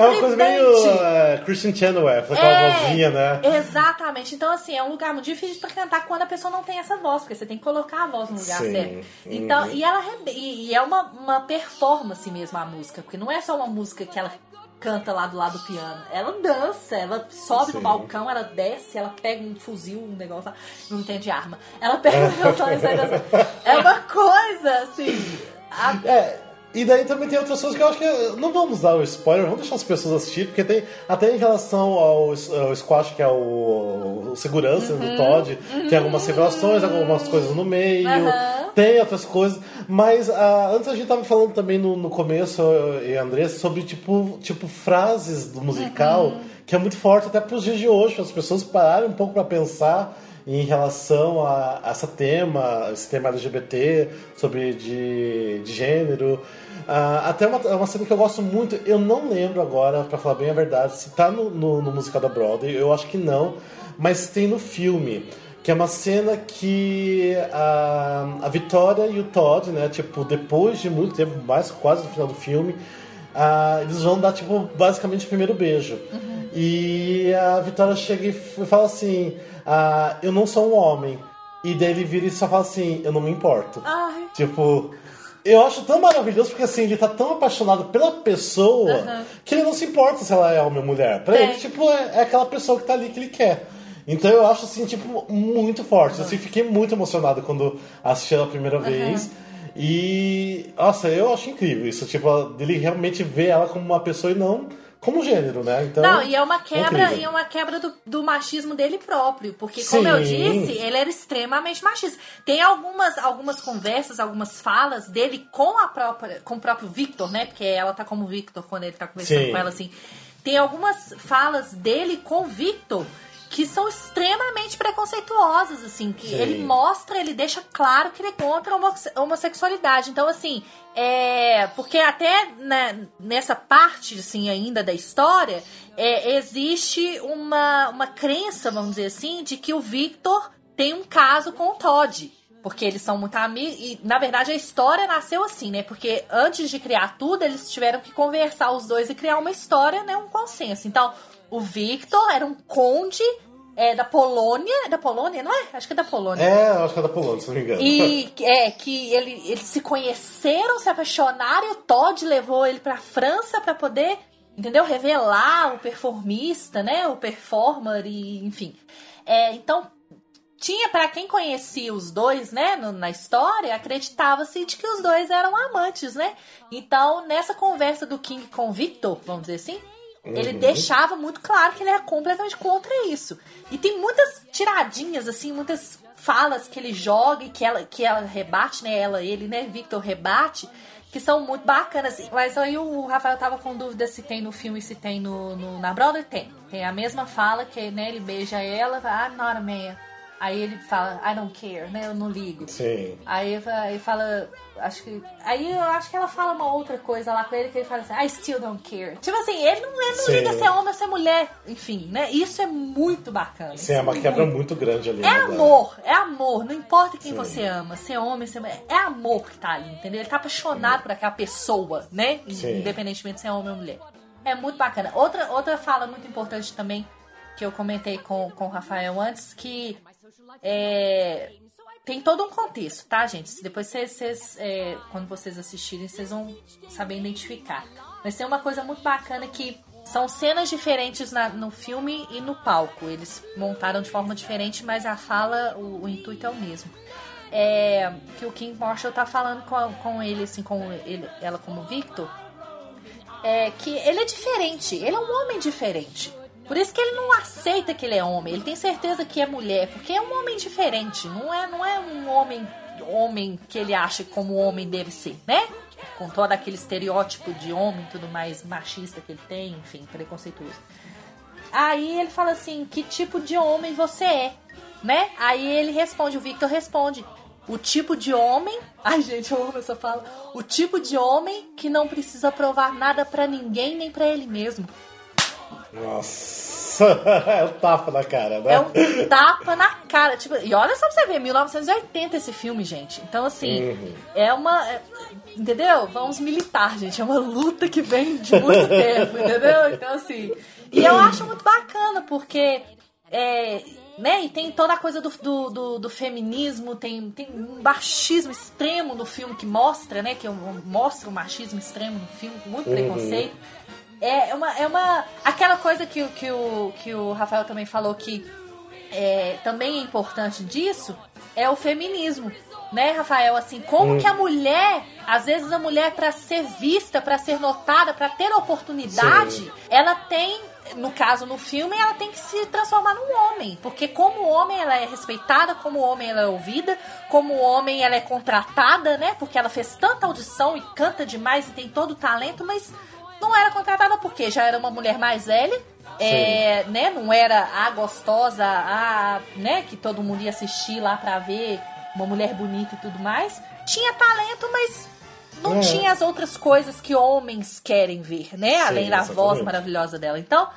Speaker 2: É uma coisa meio uh, Christian Chenoweth, aquela
Speaker 1: É,
Speaker 2: vozinha, né?
Speaker 1: Exatamente. Então, assim, é um lugar muito difícil pra cantar quando a pessoa não tem essa voz, porque você tem que colocar a voz no lugar
Speaker 2: Sim.
Speaker 1: certo. Então, e ela e, e é uma, uma performance mesmo a música, porque não é só uma música que ela canta lá do lado do piano. Ela dança, ela sobe
Speaker 2: Sim.
Speaker 1: no balcão, ela desce, ela pega um fuzil, um negócio lá, não entende arma. Ela pega o violão e sai dançando. É uma coisa, assim. a-
Speaker 2: É, e daí também tem outras coisas que eu acho que não vamos dar o spoiler, vamos deixar as pessoas assistirem, porque tem até em relação ao, ao Squash, que é o, o segurança
Speaker 1: Uhum.
Speaker 2: do Todd, tem algumas revelações, algumas coisas no meio,
Speaker 1: Aham.
Speaker 2: tem outras coisas, mas ah, antes a gente tava falando também no, no começo, eu e a Andressa, sobre tipo, tipo frases do musical,
Speaker 1: Uhum.
Speaker 2: que é muito forte até pros dias de hoje, as pessoas pararem um pouco pra pensar em relação a, a esse tema, esse tema LGBT, sobre de, de gênero. Ah, até uma, uma cena que eu gosto muito, eu não lembro agora, pra falar bem a verdade, se tá no, no, no musical da Broadway, eu acho que não, mas tem no filme. Que é uma cena que a, a Vitória e o Todd, né, tipo, depois de muito tempo, mais quase no final do filme, ah, eles vão dar, tipo, basicamente o primeiro beijo. E a Vitória chega e fala assim: ah, Eu não sou um homem. E daí ele vira e só fala assim: Eu não me importo.
Speaker 1: Ai.
Speaker 2: Tipo, eu acho tão maravilhoso porque assim, ele tá tão apaixonado pela pessoa que ele não se importa se ela é homem ou mulher. Pra
Speaker 1: É.
Speaker 2: ele, tipo, é, é aquela pessoa que tá ali que ele quer. Então eu acho assim, tipo, muito forte. Assim, fiquei muito emocionado quando assisti ela a primeira vez. E, nossa, eu acho incrível isso, tipo, dele realmente ver ela como uma pessoa e não como gênero, né? Então,
Speaker 1: Não, e é uma quebra,
Speaker 2: incrível.
Speaker 1: e é uma quebra do, do machismo dele próprio. Porque, como eu
Speaker 2: Sim.
Speaker 1: disse, ele era extremamente machista. Tem algumas, algumas conversas, algumas falas dele com a própria, com o próprio Victor, né? Porque ela tá como Victor quando ele tá conversando
Speaker 2: Sim.
Speaker 1: com ela, assim. Tem algumas falas dele com o Victor que são extremamente preconceituosas, assim, que
Speaker 2: Sim.
Speaker 1: ele mostra, ele deixa claro que ele é contra a homosse- homossexualidade. Então, assim, é. Porque até né, nessa parte, assim, ainda da história, é, existe uma, uma crença, vamos dizer assim, de que o Victor tem um caso com o Todd. Porque eles são muito amigos. E, na verdade, a história nasceu assim, né? Porque antes de criar tudo, eles tiveram que conversar os dois e criar uma história, né? Um consenso. Então, o Victor era um conde é, da Polônia. Da Polônia, não é? Acho que é da Polônia.
Speaker 2: É, acho que é da Polônia, se não me engano.
Speaker 1: E é que ele, eles se conheceram, se apaixonaram e o Todd levou ele pra França pra poder, entendeu? Revelar o performista, né? O performer e enfim. É, então tinha pra quem conhecia os dois, né, no- na história, acreditava-se de que os dois eram amantes, né? Então, nessa conversa do King com Victor, vamos dizer assim, ele deixava muito claro que ele era completamente contra isso. E tem muitas tiradinhas, assim, muitas falas que ele joga e que ela, que ela rebate, né? Ela, ele, né? Victor rebate, que são muito bacanas. Mas aí o Rafael tava com dúvida se tem no filme e se tem no, no- na Brother. Tem. Tem a mesma fala que, né? Ele beija ela, fala, I'm not a man. Aí ele fala, I don't care, né? Eu não ligo.
Speaker 2: Sim.
Speaker 1: Aí ele fala, acho que. Aí eu acho que ela fala uma outra coisa lá com ele que ele fala assim, I still don't care. Tipo assim, ele não, ele não
Speaker 2: Sim.
Speaker 1: liga se é homem ou se é mulher. Enfim, né? Isso é muito bacana.
Speaker 2: Sim, é uma quebra muito grande ali.
Speaker 1: É
Speaker 2: né,
Speaker 1: amor, é amor. Não importa quem
Speaker 2: Sim.
Speaker 1: você ama, se é homem, se é mulher. É amor que tá ali, entendeu? Ele tá apaixonado por aquela pessoa, né?
Speaker 2: Sim.
Speaker 1: Independentemente se é homem ou mulher. É muito bacana. Outra, outra fala muito importante também, que eu comentei com, com o Rafael antes, que é, tem todo um contexto, tá, gente? Depois vocês, vocês, é, quando vocês assistirem, vocês vão saber identificar. Mas tem uma coisa muito bacana que são cenas diferentes na- no filme e no palco. Eles montaram de forma diferente, mas a fala, o, o intuito é o mesmo. É, que o King Marshall tá falando com, a- com ele, assim, com ele, ela como Victor. é, que ele é diferente, ele é um homem diferente. Por isso que ele não aceita que ele é homem, ele tem certeza que é mulher, porque é um homem diferente, não é, não é um homem homem que ele acha como homem deve ser, né? Com todo aquele estereótipo de homem tudo mais machista que ele tem, enfim, preconceituoso. Aí ele fala assim: que tipo de homem você é? Né? Aí ele responde, o Victor responde: o tipo de homem. Ai, gente, eu amo essa fala. O tipo de homem que não precisa provar nada pra ninguém nem pra ele mesmo.
Speaker 2: Nossa, é um tapa na cara, né?
Speaker 1: É um tapa na cara. Tipo, e olha só pra você ver, 1980 esse filme, gente. Então, assim, é uma. é- entendeu? Vamos militar, gente. É uma luta que vem de muito tempo, entendeu? Então, assim. E eu acho muito bacana, porque. É, né? E tem toda a coisa do, do, do- do feminismo, tem, tem um machismo extremo no filme que mostra, né? Que mostra o machismo extremo no filme, com muito preconceito. É uma, é uma. Aquela coisa que, o- que, o, que o Rafael também falou que é, também é importante disso é o feminismo. Né, Rafael? Assim, como que a mulher, às vezes a mulher, para ser vista, para ser notada, para ter oportunidade,
Speaker 2: Sim.
Speaker 1: ela tem, no caso no filme, ela tem que se transformar num homem. Porque como homem ela é respeitada, como homem ela é ouvida, como homem ela é contratada, né? Porque ela fez tanta audição e canta demais e tem todo o talento, mas não era contratada porque já era uma mulher mais velha, é, né? Não era a gostosa, a, né? Que todo mundo ia assistir lá pra ver uma mulher bonita e tudo mais. Tinha talento, mas não
Speaker 2: É.
Speaker 1: tinha as outras coisas que homens querem ver, né? Além da voz
Speaker 2: exatamente.
Speaker 1: maravilhosa dela. Então,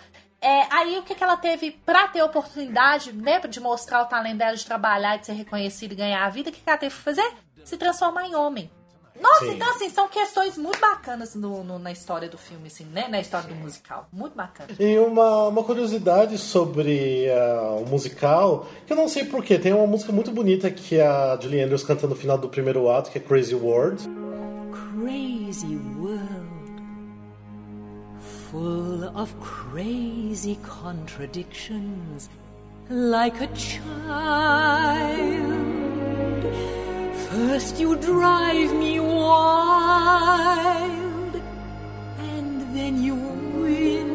Speaker 1: é, aí o que, que ela teve pra ter oportunidade, né? De mostrar o talento dela, de trabalhar, de ser reconhecida e ganhar a vida, o que, que ela teve que fazer? Se transformar em homem. Nossa,
Speaker 2: Sim.
Speaker 1: então assim, são questões muito bacanas no, no- na história do filme, assim, né? Na história do musical. Muito bacana.
Speaker 2: E uma, uma curiosidade sobre ah, o musical, que eu não sei porquê, tem uma música muito bonita que a Julie Andrews canta no final do primeiro ato, que é Crazy World.
Speaker 4: crazy world full of crazy contradictions like a child first you drive me wild and then you win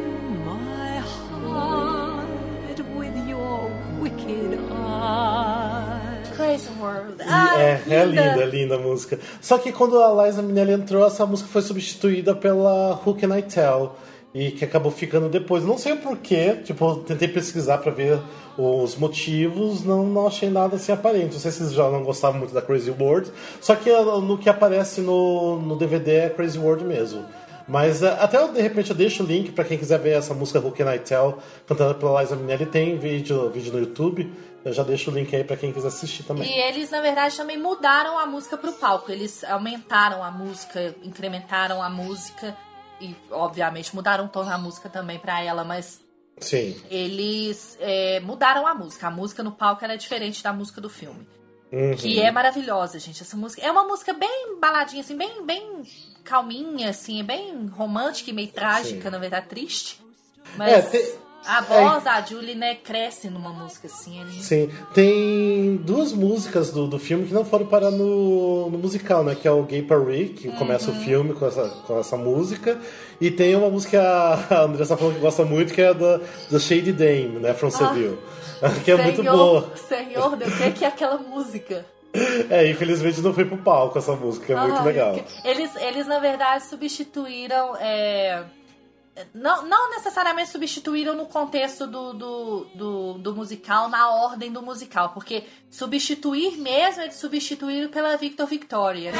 Speaker 4: my heart with your wicked eye
Speaker 1: Crazy World.
Speaker 2: E
Speaker 1: Ah,
Speaker 2: é, é linda, é linda a música. Só que quando a Liza Minnelli entrou, essa música foi substituída pela Who Can I Tell? E que acabou ficando depois. Não sei o porquê, tipo, tentei pesquisar pra ver os motivos, não, não achei nada assim aparente. Não sei se vocês já não gostavam muito da Crazy World, só que uh, no que aparece no, no DVD é Crazy World mesmo. Mas uh, até de repente eu deixo o link pra quem quiser ver essa música Who Can I Tell, cantada pela Liza Minnelli, tem vídeo, vídeo no YouTube. Eu já deixo o link aí pra quem quiser assistir também.
Speaker 1: E eles, na verdade, também mudaram a música pro palco. Eles aumentaram a música, incrementaram a música e, obviamente, mudaram o tom da música também pra ela, mas
Speaker 2: Sim.
Speaker 1: eles é, mudaram a música. A música no palco era diferente da música do filme.
Speaker 2: Uhum.
Speaker 1: Que é maravilhosa, gente. Essa música é uma música bem baladinha, assim, bem, bem calminha, assim, é bem romântica e meio trágica,
Speaker 2: Sim.
Speaker 1: na verdade, triste.
Speaker 2: É,
Speaker 1: Mas
Speaker 2: tem-
Speaker 1: a voz, a Julie, né, cresce numa música assim. é lindo.
Speaker 2: Sim, tem duas músicas do, do filme que não foram parar no, no musical, né? Que é o Gay Paris, que começa
Speaker 1: Uhum.
Speaker 2: o filme com essa, com essa música. E tem uma música que a Andressa falou que gosta muito, que é da, da Shady Dame, né? From Seville. que é muito
Speaker 1: Ah, Senhor,
Speaker 2: boa.
Speaker 1: Senhor, Deus, o que é, que é aquela música?
Speaker 2: É, infelizmente não foi pro palco essa música, é muito
Speaker 1: Ai,
Speaker 2: legal.
Speaker 1: Eles, eles, na verdade, substituíram. é, Não, não necessariamente substituíram no contexto do, do, do, do musical, na ordem do musical, porque substituir mesmo eles substituíram pela Victor Victoria. né?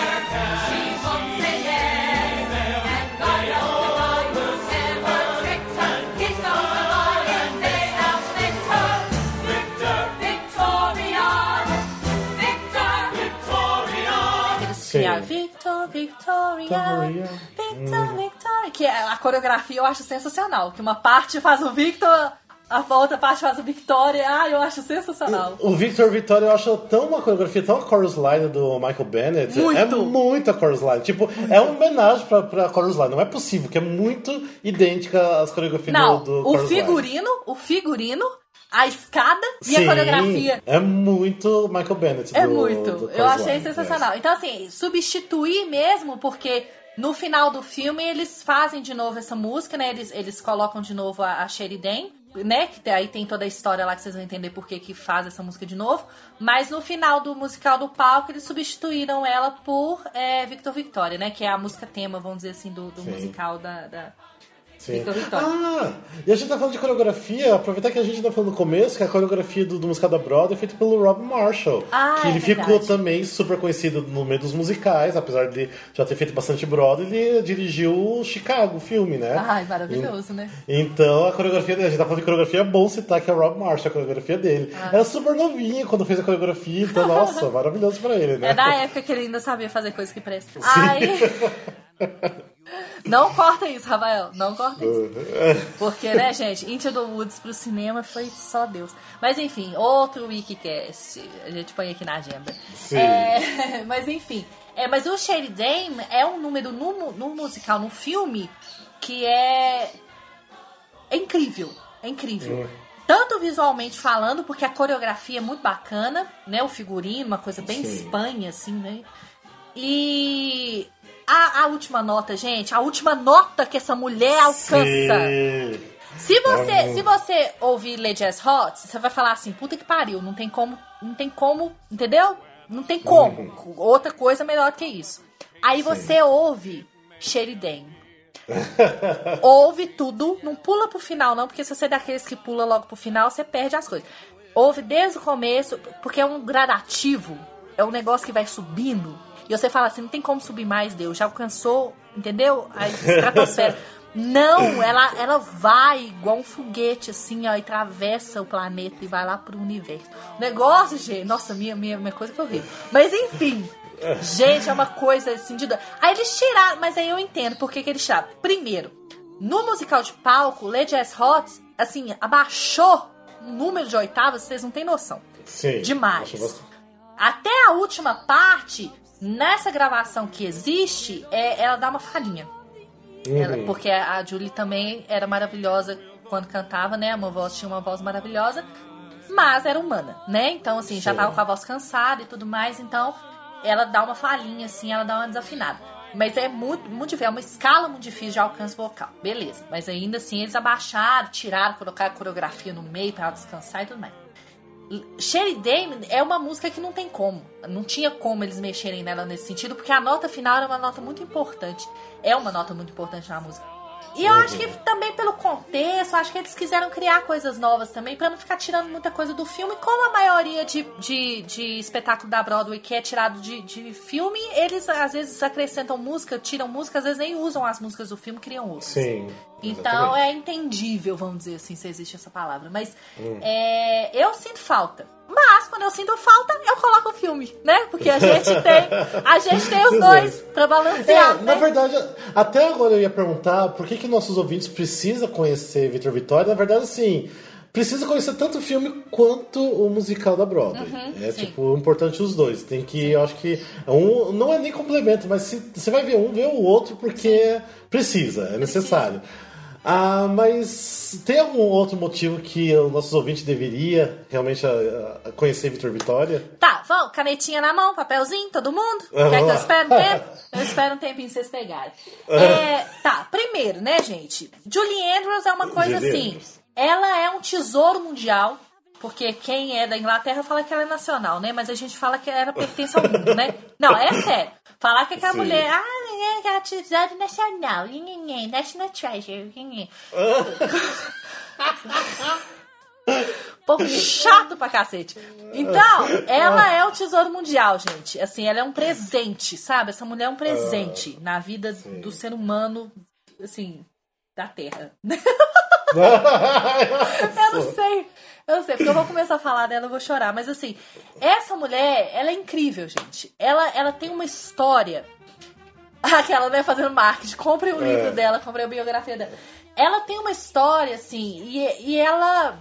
Speaker 1: Victor, Victoria,
Speaker 2: Victoria.
Speaker 1: Victor, Victoria. Que é- a coreografia eu acho sensacional. Que uma parte faz o Victor, a outra parte faz o Victoria. Ah, eu acho sensacional.
Speaker 2: O Victor Victoria eu acho tão uma coreografia, tão a chorus line do Michael Bennett.
Speaker 1: Muito.
Speaker 2: É muito a chorus line. Tipo, é uma homenagem pra, pra chorus line. Não é possível, que é muito idêntica às coreografias
Speaker 1: Não,
Speaker 2: do, do
Speaker 1: o
Speaker 2: chorus line.
Speaker 1: figurino, o figurino, a escada e
Speaker 2: Sim,
Speaker 1: a coreografia.
Speaker 2: É muito Michael Bennett.
Speaker 1: É
Speaker 2: do-
Speaker 1: muito.
Speaker 2: do
Speaker 1: eu achei
Speaker 2: Line,
Speaker 1: sensacional. Então, assim, substituir mesmo, porque No final do filme, eles fazem de novo essa música, né? Eles, eles colocam de novo a, a Sheridan, né? Que aí tem toda a história lá que vocês vão entender por que que faz essa música de novo. Mas no final do musical do palco, eles substituíram ela por é, Victor Victoria, né? Que é a música tema, vamos dizer assim, do, do musical da, da
Speaker 2: Sim. Ah, e a gente tá falando de coreografia, aproveitar que a gente tá falando no começo, que a coreografia do, do musical da Broadway é feita pelo Rob Marshall.
Speaker 1: Ah,
Speaker 2: que ele
Speaker 1: é
Speaker 2: ficou
Speaker 1: verdade.
Speaker 2: também super conhecido no meio dos musicais, apesar de já ter feito bastante Broadway, ele dirigiu o Chicago, o filme, né?
Speaker 1: Ai, maravilhoso, né?
Speaker 2: Então a coreografia dele, a gente tá falando de coreografia, é bom citar que é o Rob Marshall, a coreografia dele.
Speaker 1: Ah.
Speaker 2: Era super novinho quando fez a coreografia, então, nossa, maravilhoso pra ele, né?
Speaker 1: É da época que ele ainda sabia fazer coisas que prestam. Ai. Não corta isso, Rafael. Não corta isso. Porque, né, gente, Into the Woods pro cinema foi só Deus. Mas enfim, outro Wikicast. A gente põe aqui na agenda.
Speaker 2: Sim.
Speaker 1: É, mas enfim. É, mas o Shady Dame é um número no, no musical, no filme, que é. É incrível. É incrível. Tanto visualmente falando, porque a coreografia é muito bacana, né? O figurino, uma coisa bem
Speaker 2: Sim.
Speaker 1: Espanha, assim, né? E a, a última nota, gente, a última nota que essa mulher alcança.
Speaker 2: Sim.
Speaker 1: Se você,
Speaker 2: É
Speaker 1: se você ouvir Lady Jazz Hot, você vai falar assim, puta que pariu, não tem como, não tem como, entendeu? Não tem como. Outra coisa melhor que isso. Aí você ouve Sheridan. ouve tudo, não pula pro final não, porque se você é daqueles que pula logo pro final, você perde as coisas. Ouve desde o começo, porque é um gradativo, é um negócio que vai subindo, e você fala assim, não tem como subir mais, Deus, já alcançou, entendeu? A estratosfera. Não, ela, ela vai igual um foguete, assim, ó, e atravessa o planeta e vai lá pro universo. O negócio, gente, nossa, minha, minha, minha coisa foi horrível. Mas enfim, gente, é uma coisa assim de. Aí eles tiraram, mas aí eu entendo por que, que eles tiraram. Primeiro, no musical de palco, Lady S. Hot, assim, abaixou o número de oitavas, vocês não têm noção.
Speaker 2: Sim.
Speaker 1: Demais. Até a última parte, nessa gravação que existe, é, ela dá uma falhinha. Ela-
Speaker 2: Uhum.
Speaker 1: porque a Julie também era maravilhosa quando cantava, né? Uma voz tinha uma voz maravilhosa, mas era humana, né? Então, assim, já
Speaker 2: Sim.
Speaker 1: tava com a voz cansada e tudo mais, então ela dá uma falhinha, assim, ela dá uma desafinada. Mas é muito, muito difícil, é uma escala muito difícil de alcance vocal. Beleza. Mas ainda assim eles abaixaram, tiraram, colocaram a coreografia no meio pra ela descansar e tudo mais. Sherry Dame é uma música que não tem como. Não tinha como eles mexerem nela nesse sentido, porque a nota final era uma nota muito importante. É uma nota muito importante na música. E eu acho que também pelo contexto, acho que eles quiseram criar coisas novas também, pra não ficar tirando muita coisa do filme. Como a maioria de, de, de espetáculo da Broadway que é tirado de, de filme, eles às vezes acrescentam música, tiram música, às vezes nem usam as músicas do filme, criam outras.
Speaker 2: Sim.
Speaker 1: Então
Speaker 2: exatamente.
Speaker 1: é entendível, vamos dizer assim, se existe essa palavra. Mas
Speaker 2: Hum.
Speaker 1: é, eu sinto falta. Mas quando eu sinto falta, eu coloco o filme, né? Porque a gente tem, a gente tem os dois
Speaker 2: dois.
Speaker 1: pra
Speaker 2: É,
Speaker 1: balancear,
Speaker 2: na
Speaker 1: né?
Speaker 2: verdade, até agora eu ia perguntar por que, que nossos ouvintes precisam conhecer Vitor Vitória. Na verdade, assim, precisa conhecer tanto o filme quanto o musical da Broadway. é
Speaker 1: Uhum, sim.
Speaker 2: tipo importante os dois. Tem que, eu acho que um não é nem complemento, mas se você vai ver um, vê o outro porque precisa, é necessário. Ah, mas tem algum outro motivo que os nossos ouvintes deveria realmente ah, ah, conhecer Vitor Vitória?
Speaker 1: Tá, vamos, canetinha na mão, papelzinho, todo mundo?
Speaker 2: Vamos
Speaker 1: Quer que eu espere um tempo? Eu espero um tempinho vocês pegarem. É, tá, primeiro, né, gente? Julie Andrews é uma coisa
Speaker 2: Julie
Speaker 1: assim.
Speaker 2: Andrews.
Speaker 1: Ela é um tesouro mundial. Porque quem é da Inglaterra fala que ela é nacional, né? Mas a gente fala que ela pertence ao mundo, né? Não, é sério. Falar que aquela
Speaker 2: Sim.
Speaker 1: mulher, ah, tesouro nacional, national treasure. Povo chato pra cacete. Então, ela é o tesouro mundial, gente. Assim, ela é um presente, sabe? Essa mulher é um presente na vida do ser humano, assim, da Terra. Eu não sei. Eu não sei, porque eu vou começar a falar dela, eu vou chorar. Mas assim, essa mulher, ela é incrível, gente. Ela, ela tem uma história. Aquela, né, fazendo marketing. Comprem o livro dela, comprem a biografia dela. Ela tem uma história, assim, e, e ela.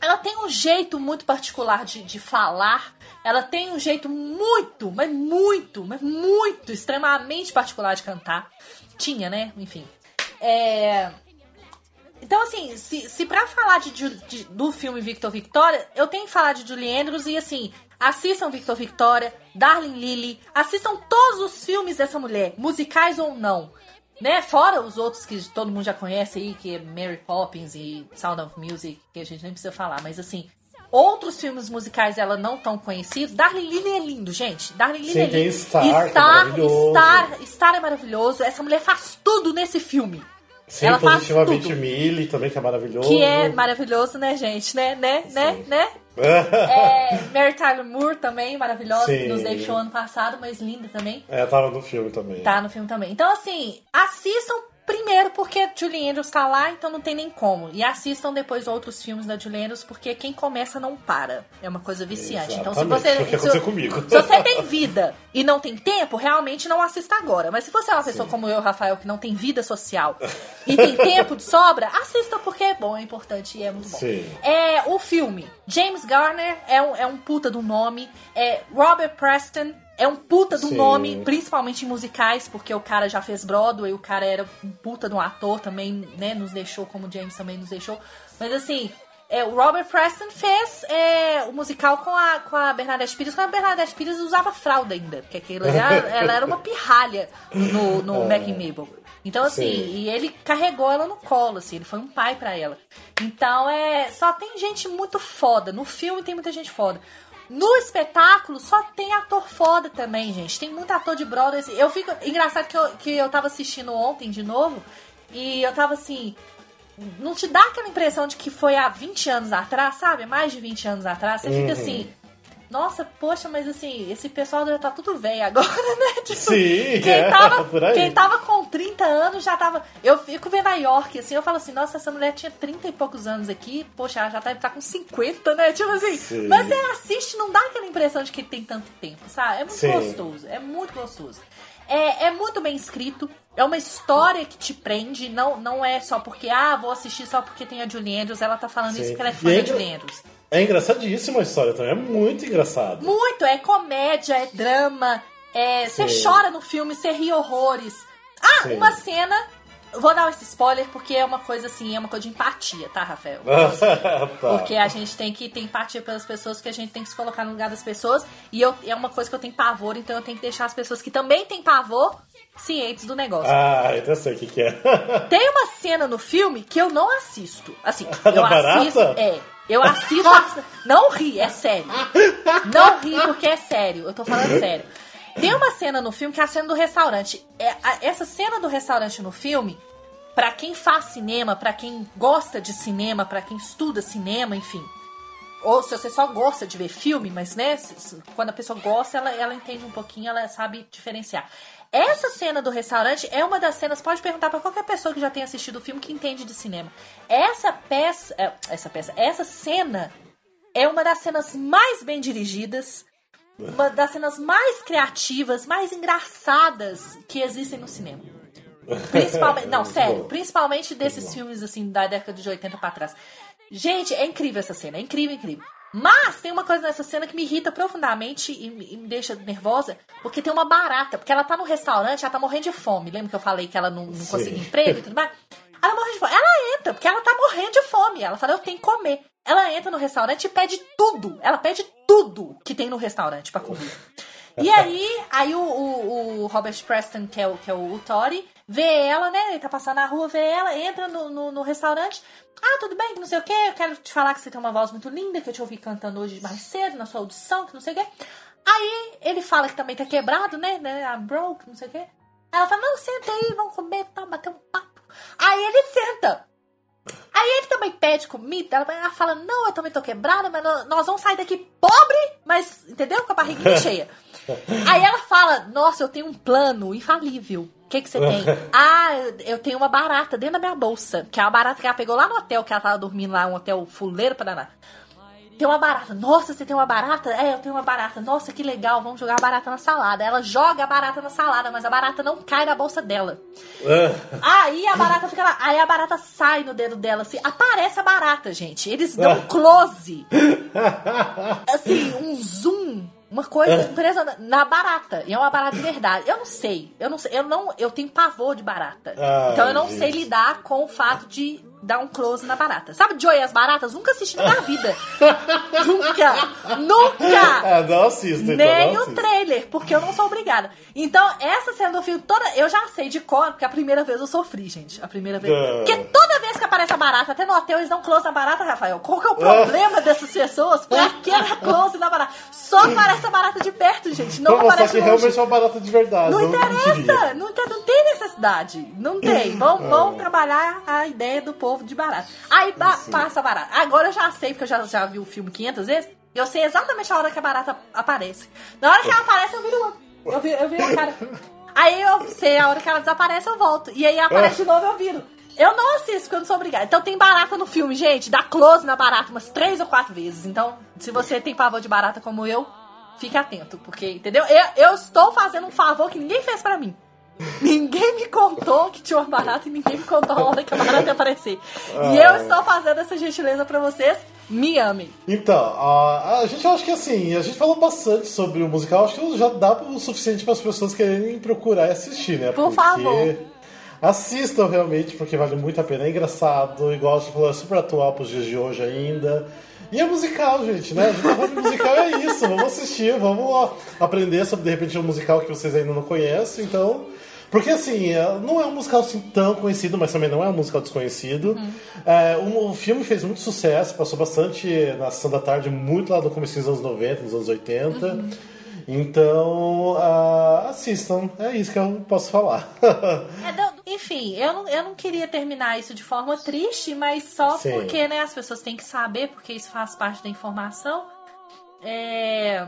Speaker 1: Ela tem um jeito muito particular de, de falar. Ela tem um jeito muito, mas muito, mas muito, extremamente particular de cantar. Tinha, né? Enfim. É. Então, assim, se, se pra falar de, de- do filme Victor Victoria, eu tenho que falar de Julie Andrews e, assim, assistam Victor Victoria, Darling Lily, assistam todos os filmes dessa mulher, musicais ou não. Né? Fora os outros que todo mundo já conhece aí, que é Mary Poppins e Sound of Music, que a gente nem precisa falar, mas assim, outros filmes musicais ela não tão conhecidos. Darling Lily é lindo, gente. Darling Lily
Speaker 2: Sim,
Speaker 1: é lindo.
Speaker 2: Star, é
Speaker 1: Star,
Speaker 2: maravilhoso.
Speaker 1: Star, Star é maravilhoso. Essa mulher faz tudo nesse filme.
Speaker 2: Sim,
Speaker 1: ela faz tudo.
Speaker 2: Millie também, que é maravilhoso.
Speaker 1: Que é maravilhoso, né, gente? Né, né, né, né? É, Mary Tyler Moore também, maravilhosa,
Speaker 2: Sim.
Speaker 1: que nos deixou ano passado, mas linda também.
Speaker 2: É, tava no filme também.
Speaker 1: Tá no filme também. Então, assim, assistam primeiro porque Julie Andrews tá lá, então não tem nem como. E assistam depois outros filmes da Julie Andrews, porque quem começa não para. É uma coisa viciante. Então, se
Speaker 2: Exatamente,
Speaker 1: você.
Speaker 2: que
Speaker 1: se-
Speaker 2: comigo.
Speaker 1: se você tem vida e não tem tempo, realmente não assista agora. Mas se você é uma pessoa como eu, Rafael, que não tem vida social e tem tempo de sobra, assista porque é bom, é importante e é muito bom.
Speaker 2: Sim.
Speaker 1: É o filme. James Garner é um, é um puta do nome. É Robert Preston é um puta do
Speaker 2: Sim.
Speaker 1: nome, principalmente em musicais, porque o cara já fez Broadway, o cara era um puta de um ator também, né? Nos deixou, como o James também nos deixou. Mas assim. é, o Robert Preston fez é, o musical com a, com a Bernadette Pires, quando a Bernadette Pires usava fralda ainda, porque aquilo ela era uma pirralha no, no Back in Mabel. Então, assim,
Speaker 2: Sim.
Speaker 1: e ele carregou ela no colo, assim, ele foi um pai pra ela. Então, é. Só tem gente muito foda. No filme tem muita gente foda. No espetáculo só tem ator foda também, gente. Tem muito ator de Broadway. Eu fico. Engraçado que eu, que eu tava assistindo ontem de novo. E eu tava assim. Não te dá aquela impressão de que foi há 20 anos atrás, sabe? Mais de 20 anos atrás. Você fica assim. Nossa, poxa, mas assim, esse pessoal já tá tudo velho agora, né? Tipo,
Speaker 2: Sim,
Speaker 1: quem
Speaker 2: é,
Speaker 1: tava,
Speaker 2: por aí.
Speaker 1: quem tava com 30 anos já tava. Eu fico vendo a York, assim, eu falo assim, nossa, essa mulher tinha 30 e poucos anos aqui, poxa, ela já tá, tá com 50, né? Tipo assim.
Speaker 2: Sim.
Speaker 1: Mas você assiste, não dá aquela impressão de que tem tanto tempo, sabe? É muito
Speaker 2: Sim.
Speaker 1: gostoso, é muito gostoso. É, é muito bem escrito, é uma história que te prende, não, não é só porque, ah, vou assistir só porque tem a Julie Andrews, ela tá falando isso
Speaker 2: Sim.
Speaker 1: porque ela é fã
Speaker 2: E
Speaker 1: da Julie Andrews.
Speaker 2: É engraçadíssima a história também, é muito engraçado.
Speaker 1: Muito, é comédia, é drama, é, você
Speaker 2: Sim.
Speaker 1: chora no filme, você ri horrores. Ah,
Speaker 2: Sim.
Speaker 1: uma cena. Vou dar esse spoiler porque é uma coisa assim, é uma coisa de empatia, tá, Rafael?
Speaker 2: tá.
Speaker 1: Porque a gente tem que ter empatia pelas pessoas, porque a gente tem que se colocar no lugar das pessoas. E eu, é uma coisa que eu tenho pavor, então eu tenho que deixar as pessoas que também têm pavor cientes do negócio.
Speaker 2: Ah, então eu sei o que, que é.
Speaker 1: Tem uma cena no filme que eu não assisto. Assim,
Speaker 2: Da
Speaker 1: eu
Speaker 2: barata?
Speaker 1: assisto. É. Eu assisto. a- não ri, é sério. Não ri porque é sério. Eu tô falando sério. Tem uma cena no filme que é a cena do restaurante. É, essa cena do restaurante no filme, pra quem faz cinema, pra quem gosta de cinema, pra quem estuda cinema, enfim. Ou se você só gosta de ver filme, mas né, quando a pessoa gosta, ela, ela entende um pouquinho, ela sabe diferenciar. Essa cena do restaurante é uma das cenas, pode perguntar pra qualquer pessoa que já tenha assistido o filme que entende de cinema. Essa peça, é, essa peça, essa cena é uma das cenas mais bem dirigidas, uma das cenas mais criativas, mais engraçadas que existem no cinema. Principalmente, não, sério, principalmente desses filmes assim da década de 80 pra trás. Gente, é incrível essa cena, é incrível, incrível. Mas tem uma coisa nessa cena que me irrita profundamente e, me- e me deixa nervosa, porque tem uma barata, porque ela tá no restaurante, ela tá morrendo de fome. Lembra que eu falei que ela não, não conseguia emprego e tudo mais? Ela morre de fome. Ela entra, porque ela tá morrendo de fome. Ela fala, eu tenho que comer. Ela entra no restaurante e pede tudo. Ela pede tudo que tem no restaurante pra comer. E aí, aí o, o- o Robert Preston, que é o, que é o Tori, vê ela, né? Ele tá passando na rua, vê ela, entra no, no, no restaurante. Ah, tudo bem, que não sei o quê. Eu quero te falar que você tem uma voz muito linda, que eu te ouvi cantando hoje mais cedo, na sua audição, que não sei o quê. Aí ele fala que também tá quebrado, né? né I'm broke, não sei o quê. Ela fala, não, senta aí, vamos comer, tá, bater um papo. Aí ele senta. Aí ele também pede comida, ela, fala, não, eu também tô quebrada, mas nó- nós vamos sair daqui pobre, mas, entendeu? Com a barriguinha cheia. Aí ela fala, nossa, eu tenho um plano infalível. O que que você tem? ah, eu- tenho uma barata dentro da minha bolsa, que é uma barata que ela pegou lá no hotel, que ela tava dormindo lá, um hotel fuleiro para danar. Tem uma barata. Nossa, você tem uma barata? É, eu tenho uma barata. Nossa, que legal. Vamos jogar a barata na salada. Ela joga a barata na salada, mas a barata não cai na bolsa dela. Aí a barata fica lá. Aí a barata sai no dedo dela, assim. Aparece a barata, gente. Eles dão close. Assim, um zoom. Uma coisa presa na- barata. E é uma barata de verdade. Eu não sei. Eu não sei. Eu não. Eu tenho pavor de barata.
Speaker 2: Ai,
Speaker 1: então eu não
Speaker 2: gente.
Speaker 1: sei lidar com o fato de dar um close na barata. Sabe Joy e as baratas? Nunca assisti na minha vida. nunca! Nunca!
Speaker 2: É, não assista, então.
Speaker 1: Nem
Speaker 2: não
Speaker 1: o
Speaker 2: assista.
Speaker 1: trailer, porque eu não sou obrigada. Então, essa cena do filme toda, eu já sei de cor, porque a primeira vez eu sofri, gente. A primeira vez.
Speaker 2: Não.
Speaker 1: Porque toda vez que aparece a barata, até no hotel eles dão close na barata, Rafael. Qual que é o problema dessas pessoas? Pra que dar close na barata? Só aparece a barata de perto, gente. Não
Speaker 2: mostrar
Speaker 1: aparece
Speaker 2: que
Speaker 1: longe.
Speaker 2: realmente é uma barata de verdade.
Speaker 1: Não
Speaker 2: mentiria.
Speaker 1: interessa, não, tem- não tem necessidade. Não tem. Vamos, vamos trabalhar a ideia do povo de barata. Aí ba- passa a barata. Agora eu já sei, porque eu já, já vi o filme 500 vezes. Eu sei exatamente a hora que a barata aparece. Na hora que ela aparece, eu viro uma. Eu viro, eu viro a cara. Aí eu sei a hora que ela desaparece, eu volto. E aí aparece de novo, eu viro. Eu não assisto, porque eu não sou obrigada. Então tem barata no filme, gente. Dá close na barata umas três ou quatro vezes. Então, se você tem pavor de barata como eu, fique atento. Porque, entendeu? Eu, eu estou fazendo um favor que ninguém fez pra mim. Ninguém me contou que tinha uma barata e ninguém me contou a hora que a barata ia aparecer. E eu estou fazendo essa gentileza pra vocês. Me amem.
Speaker 2: Então, a, a gente acha que assim, a gente falou bastante sobre o musical, acho que já dá o suficiente para as pessoas quererem procurar e assistir, né?
Speaker 1: Por favor.
Speaker 2: Assistam realmente, porque vale muito a pena. É engraçado, igual gente falou, é super atual pros dias de hoje ainda. E é musical, gente, né? A gente tá falando de musical, é isso. Vamos assistir, vamos ó, aprender sobre, de repente, um musical que vocês ainda não conhecem. Então, porque assim, é, não é um musical assim tão conhecido, mas também não é um musical desconhecido. É, o, o filme fez muito sucesso, passou bastante na sessão da tarde, muito lá no começo dos anos 90, nos anos 80. Então, ah, assistam, é isso que eu posso falar.
Speaker 1: É, não- enfim, eu não, eu não queria terminar isso de forma triste, mas só
Speaker 2: Sim.
Speaker 1: porque né, as pessoas têm que saber, porque isso faz parte da informação. É,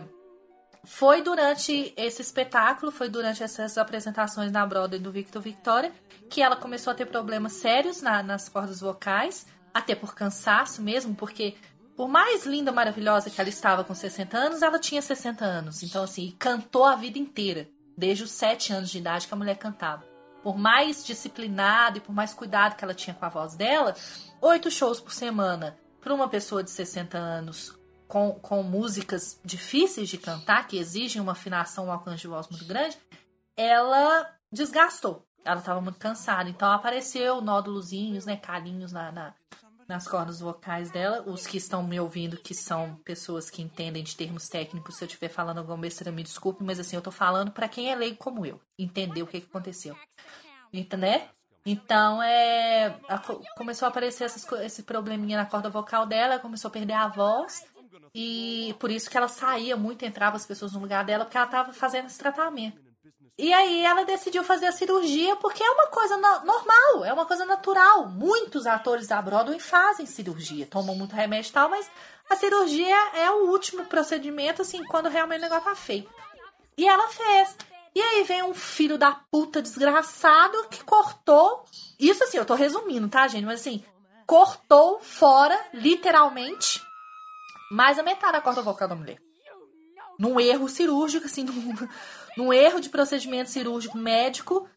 Speaker 1: foi durante esse espetáculo, foi durante essas apresentações na Broadway do Victor Victoria, que ela começou a ter problemas sérios na- nas cordas vocais, até por cansaço mesmo, porque por mais linda, maravilhosa que ela estava com 60 anos, ela tinha 60 anos. Então, assim, cantou a vida inteira, desde os 7 anos de idade que a mulher cantava. Por mais disciplinada e por mais cuidado que ela tinha com a voz dela, oito shows por semana para uma pessoa de 60 anos com, com músicas difíceis de cantar, que exigem uma afinação, um alcance de voz muito grande, ela desgastou. Ela estava muito cansada. Então apareceu nódulozinhos, né, calinhos na, na- nas cordas vocais dela. Os que estão me ouvindo, que são pessoas que entendem de termos técnicos, se eu estiver falando alguma besteira, me desculpe, mas assim, eu tô falando para quem é leigo como eu, entender o que, que aconteceu. Então, né? Então, é, a- co- começou a aparecer essas esse probleminha na corda vocal dela, ela começou a perder a voz. E por isso que ela saía muito, entrava as pessoas no lugar dela, porque ela tava fazendo esse tratamento. E aí ela decidiu fazer a cirurgia porque é uma coisa no- normal, é uma coisa natural. Muitos atores da Broadway fazem cirurgia, tomam muito remédio e tal, mas a cirurgia é o último procedimento, assim, quando realmente o negócio tá feio. E ela fez. E aí vem um filho da puta desgraçado que cortou. Isso assim, eu tô resumindo, tá, gente? Mas assim, cortou fora, literalmente, mais a metade da corda vocal da mulher. Num erro cirúrgico, assim, num, num erro de procedimento cirúrgico médico.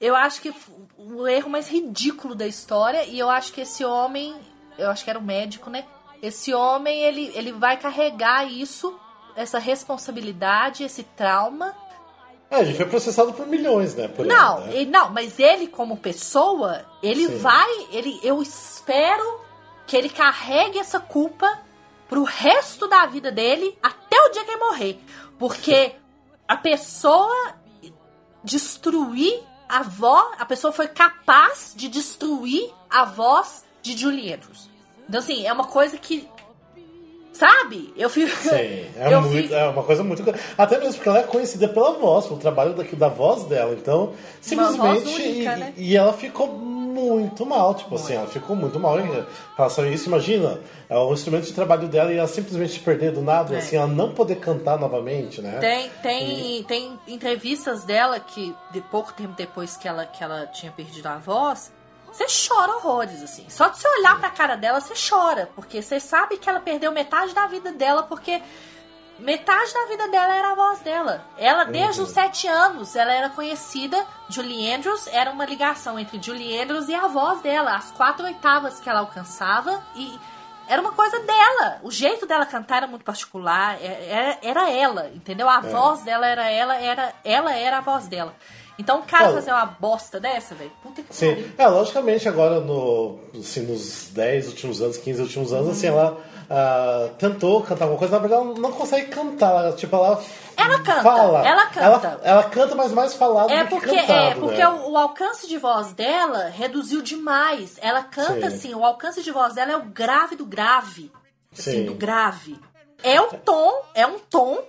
Speaker 1: Eu acho que o erro mais ridículo da história. E eu acho que esse homem, eu acho que era o médico, né? Esse homem, ele, ele vai carregar isso, essa responsabilidade, esse trauma.
Speaker 2: É, ele foi processado por milhões, né? Por
Speaker 1: Não,
Speaker 2: aí, né?
Speaker 1: ele- não, mas ele como pessoa, ele
Speaker 2: Sim.
Speaker 1: vai, ele, eu espero que ele carregue essa culpa pro resto da vida dele até o dia que ele morrer, porque a pessoa destruir a voz, a pessoa foi capaz de destruir a voz de Julie Andrews. Então assim, é uma coisa que sabe? Eu fico
Speaker 2: Sim, é,
Speaker 1: eu
Speaker 2: muito,
Speaker 1: fico-
Speaker 2: é uma coisa muito. Até mesmo porque ela é conhecida pela voz, pelo trabalho da, da voz dela. Então, simplesmente.
Speaker 1: única,
Speaker 2: e,
Speaker 1: né?
Speaker 2: e ela ficou muito mal, tipo assim, ela ficou muito mal em relação a isso. Imagina, é o instrumento de trabalho dela e ela simplesmente perder do nada,
Speaker 1: É.
Speaker 2: assim, ela não poder cantar novamente, né?
Speaker 1: Tem, tem, tem entrevistas dela que, de pouco tempo depois que ela, que ela tinha perdido a voz, você chora horrores, assim. Só de você olhar pra cara dela, você chora. Porque você sabe que ela perdeu metade da vida dela, porque metade da vida dela era a voz dela. Ela, desde os sete anos, ela era conhecida. Julie Andrews era uma ligação entre Julie Andrews e a voz dela. As quatro oitavas que ela alcançava. E era uma coisa dela. O jeito dela cantar era muito particular, é- é- era ela, entendeu? A voz dela era ela, era ela era a voz dela. Então o cara fazer uma bosta dessa, velho, puta que
Speaker 2: Sim.
Speaker 1: pariu.
Speaker 2: É, logicamente, agora no, assim, nos 10 últimos anos, 15 últimos anos, assim, ela ah, tentou cantar alguma coisa, na verdade ela não consegue cantar. Tipo, ela.
Speaker 1: Ela canta,
Speaker 2: Fala.
Speaker 1: ela canta.
Speaker 2: Ela, ela canta, mas mais falado
Speaker 1: É
Speaker 2: do que
Speaker 1: porque,
Speaker 2: cantado,
Speaker 1: é porque
Speaker 2: né?
Speaker 1: o, o alcance de voz dela reduziu demais. Ela canta
Speaker 2: Sim.
Speaker 1: assim, o alcance de voz dela é o grave do grave. Assim,
Speaker 2: Sim.
Speaker 1: do grave. É o tom, é um tom.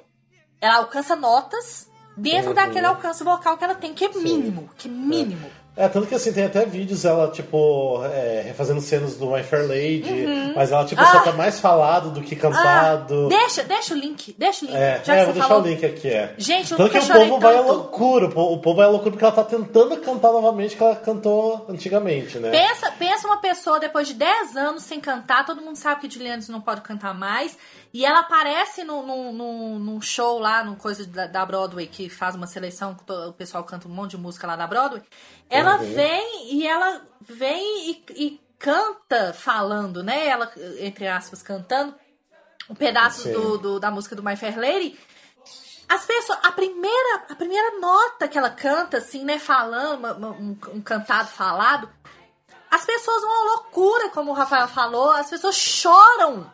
Speaker 1: Ela alcança notas dentro
Speaker 2: Uhum.
Speaker 1: daquele alcance vocal que ela tem, que é mínimo. Que mínimo.
Speaker 2: É, tanto que assim, tem até vídeos ela, tipo, é, refazendo cenas do My Fair Lady, mas ela, tipo, só
Speaker 1: Ah.
Speaker 2: tá mais falado do que cantado.
Speaker 1: Ah, deixa, deixa o link, deixa o link.
Speaker 2: É,
Speaker 1: já
Speaker 2: é, vou deixar
Speaker 1: falou.
Speaker 2: o link aqui, é.
Speaker 1: Gente, eu
Speaker 2: Tanto que o povo vai à
Speaker 1: tanto.
Speaker 2: loucura, o po- o povo vai à loucura porque ela tá tentando cantar novamente que ela cantou antigamente, né?
Speaker 1: Pensa, pensa uma pessoa depois de 10 anos sem cantar, todo mundo sabe que Juliana não pode cantar mais, e ela aparece num no, no, num show lá, num coisa da, da Broadway, que faz uma seleção, o pessoal canta um monte de música lá da Broadway. Ela
Speaker 2: Uhum.
Speaker 1: vem e ela vem e, e canta falando, né? Ela, entre aspas, cantando um pedaço do, do- da música do My Fair Lady. As pessoas, a primeira, a primeira nota que ela canta, assim, né, falando, um, um cantado falado, as pessoas vão à loucura, como o Rafael falou, as pessoas choram.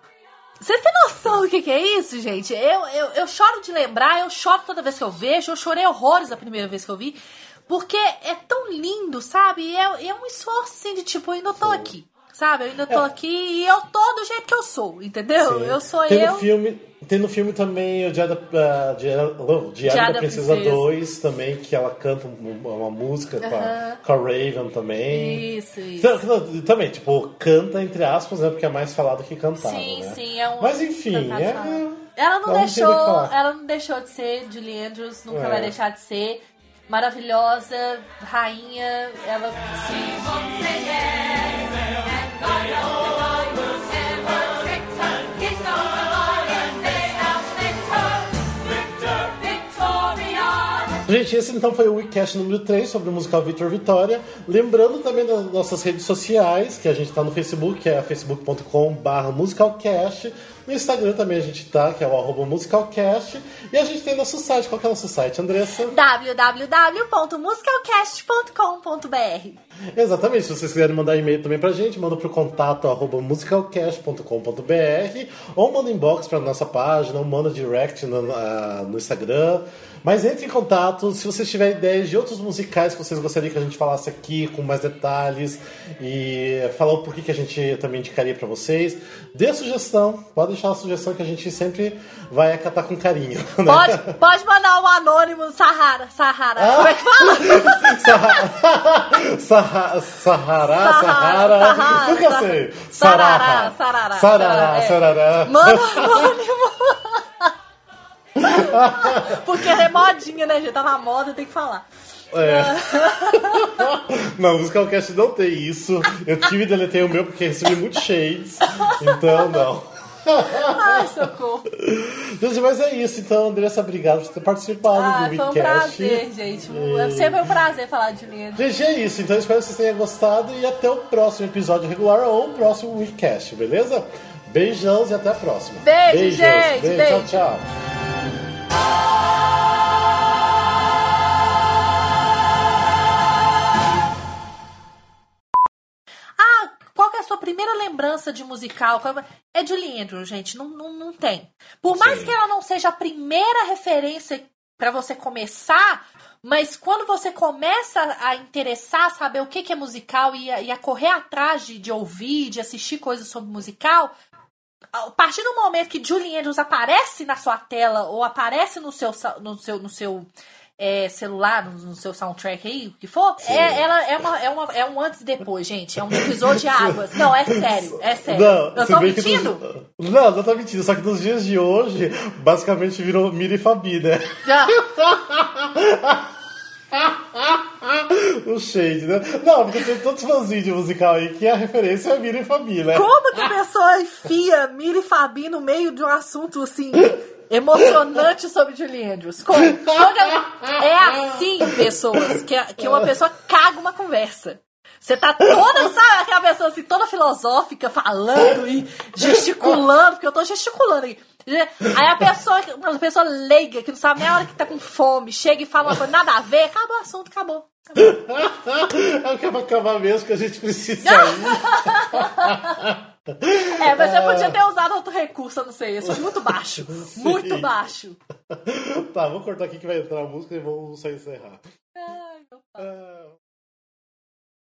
Speaker 1: Vocês têm noção do que, que é isso, gente? Eu, eu, eu choro de lembrar, eu choro toda vez que eu vejo, eu chorei horrores a primeira vez que eu vi, porque é tão lindo, sabe? E é, é um esforço assim de tipo, eu ainda tô aqui, sabe? Eu ainda tô aqui e eu tô do jeito que eu sou, entendeu?
Speaker 2: Sim.
Speaker 1: Eu sou
Speaker 2: tem
Speaker 1: eu.
Speaker 2: No filme, tem no filme também o Diário da, uh, Diário, oh, Diário da Princesa
Speaker 1: Princesa.
Speaker 2: 2 também, que ela canta uma, uma música com, a, com a Raven também.
Speaker 1: Isso, isso.
Speaker 2: Então, também, tipo, canta entre aspas, né? Porque é mais falado que cantado,
Speaker 1: Sim,
Speaker 2: né?
Speaker 1: sim, é um.
Speaker 2: Mas enfim, é...
Speaker 1: Ela não deixou, ela não deixou de ser Julie Andrews, nunca
Speaker 2: É.
Speaker 1: vai deixar de ser maravilhosa, rainha, ela sim.
Speaker 2: Gente, esse então foi o WeCast número 3 sobre o musical Vitor Vitória. Lembrando também das nossas redes sociais, que a gente tá no Facebook, que é facebook.com.br musicalcast. No Instagram também a gente tá, que é o arroba musicalcast. E a gente tem nosso site. Qual que é o nosso site, Andressa?
Speaker 1: www.musicalcast.com.br
Speaker 2: Exatamente, se vocês quiserem mandar e-mail também pra gente, manda pro contato arroba musicalcast.com.br ou manda inbox pra nossa página, ou manda direct no, ah, no Instagram. Mas entre em contato, se vocês tiverem ideias de outros musicais que vocês gostariam que a gente falasse aqui com mais detalhes e falar o porquê que a gente também indicaria pra vocês, dê sugestão, pode deixar uma sugestão que a gente sempre vai acatar com carinho. né?
Speaker 1: Pode, pode mandar um anônimo Sahara, Sahara.
Speaker 2: Ah.
Speaker 1: Como é que fala?
Speaker 2: Sahara, Sahara,
Speaker 1: Sahara,
Speaker 2: Sahara,
Speaker 1: Sahara,
Speaker 2: nunca sei.
Speaker 1: Sarará, sarará,
Speaker 2: Sarará,
Speaker 1: é.
Speaker 2: sarará.
Speaker 1: Manda um anônimo. Porque é modinha, né, gente? Tá na moda, tem que falar.
Speaker 2: É. Não, o Musicalcast não tem isso. Eu tive e deletei o meu porque recebi muitos shades. Então, não.
Speaker 1: Ai, socorro.
Speaker 2: Gente, mas é isso. Então, Andressa, obrigado por ter participado
Speaker 1: Ah,
Speaker 2: do
Speaker 1: foi um prazer, gente. É sempre um prazer falar de linha.
Speaker 2: Gente, é isso. Então, espero que vocês tenham gostado e até o próximo episódio regular ou o próximo Weekcast, beleza? Beijão e até a próxima.
Speaker 1: Beijo,
Speaker 2: Beijos.
Speaker 1: gente,
Speaker 2: Beijo.
Speaker 1: beijo.
Speaker 2: Tchau, tchau.
Speaker 1: Ah, qual é a sua primeira lembrança de musical? É Julie Andrews, gente. Não, não, não tem. Por mais
Speaker 2: Sim.
Speaker 1: que ela não seja a primeira referência pra você começar, mas quando você começa a interessar, saber o que, que é musical e a, e a correr atrás de, de ouvir, de assistir coisas sobre musical, a partir do momento que Julie Andrews aparece na sua tela ou aparece no seu, no seu, no seu é, celular, no, no seu soundtrack aí, o que for, é, ela é, uma, é, uma, é um antes e depois, gente. É um divisor de águas. Não, é sério, é sério.
Speaker 2: Não,
Speaker 1: Eu tô mentindo?
Speaker 2: nos- Não, não tá mentindo. Só que nos dias de hoje, basicamente virou Mira e Fabi, né?
Speaker 1: Já.
Speaker 2: O shade, né? Não, porque tem tantos fãzinhos de musical aí que a referência é Mira e Fabi, né?
Speaker 1: Como que a pessoa enfia Mira e Fabi no meio de um assunto assim emocionante sobre Julie Andrews? Como? É assim, pessoas, que, que uma pessoa caga uma conversa. Você tá toda, sabe, aquela pessoa assim, toda filosófica, falando e gesticulando, porque eu tô gesticulando aí. Aí a pessoa, uma pessoa leiga, que não sabe nem a hora que tá com fome, chega e fala uma coisa nada a ver, acabou o assunto, acabou.
Speaker 2: É o que vai acabar mesmo que a gente precisa.
Speaker 1: É, mas você podia ter usado outro recurso, eu não sei, isso foi muito baixo. Muito baixo.
Speaker 2: Tá, vou cortar aqui que vai entrar a música e vamos só encerrar.
Speaker 1: Ai, meu pai.
Speaker 2: Ah,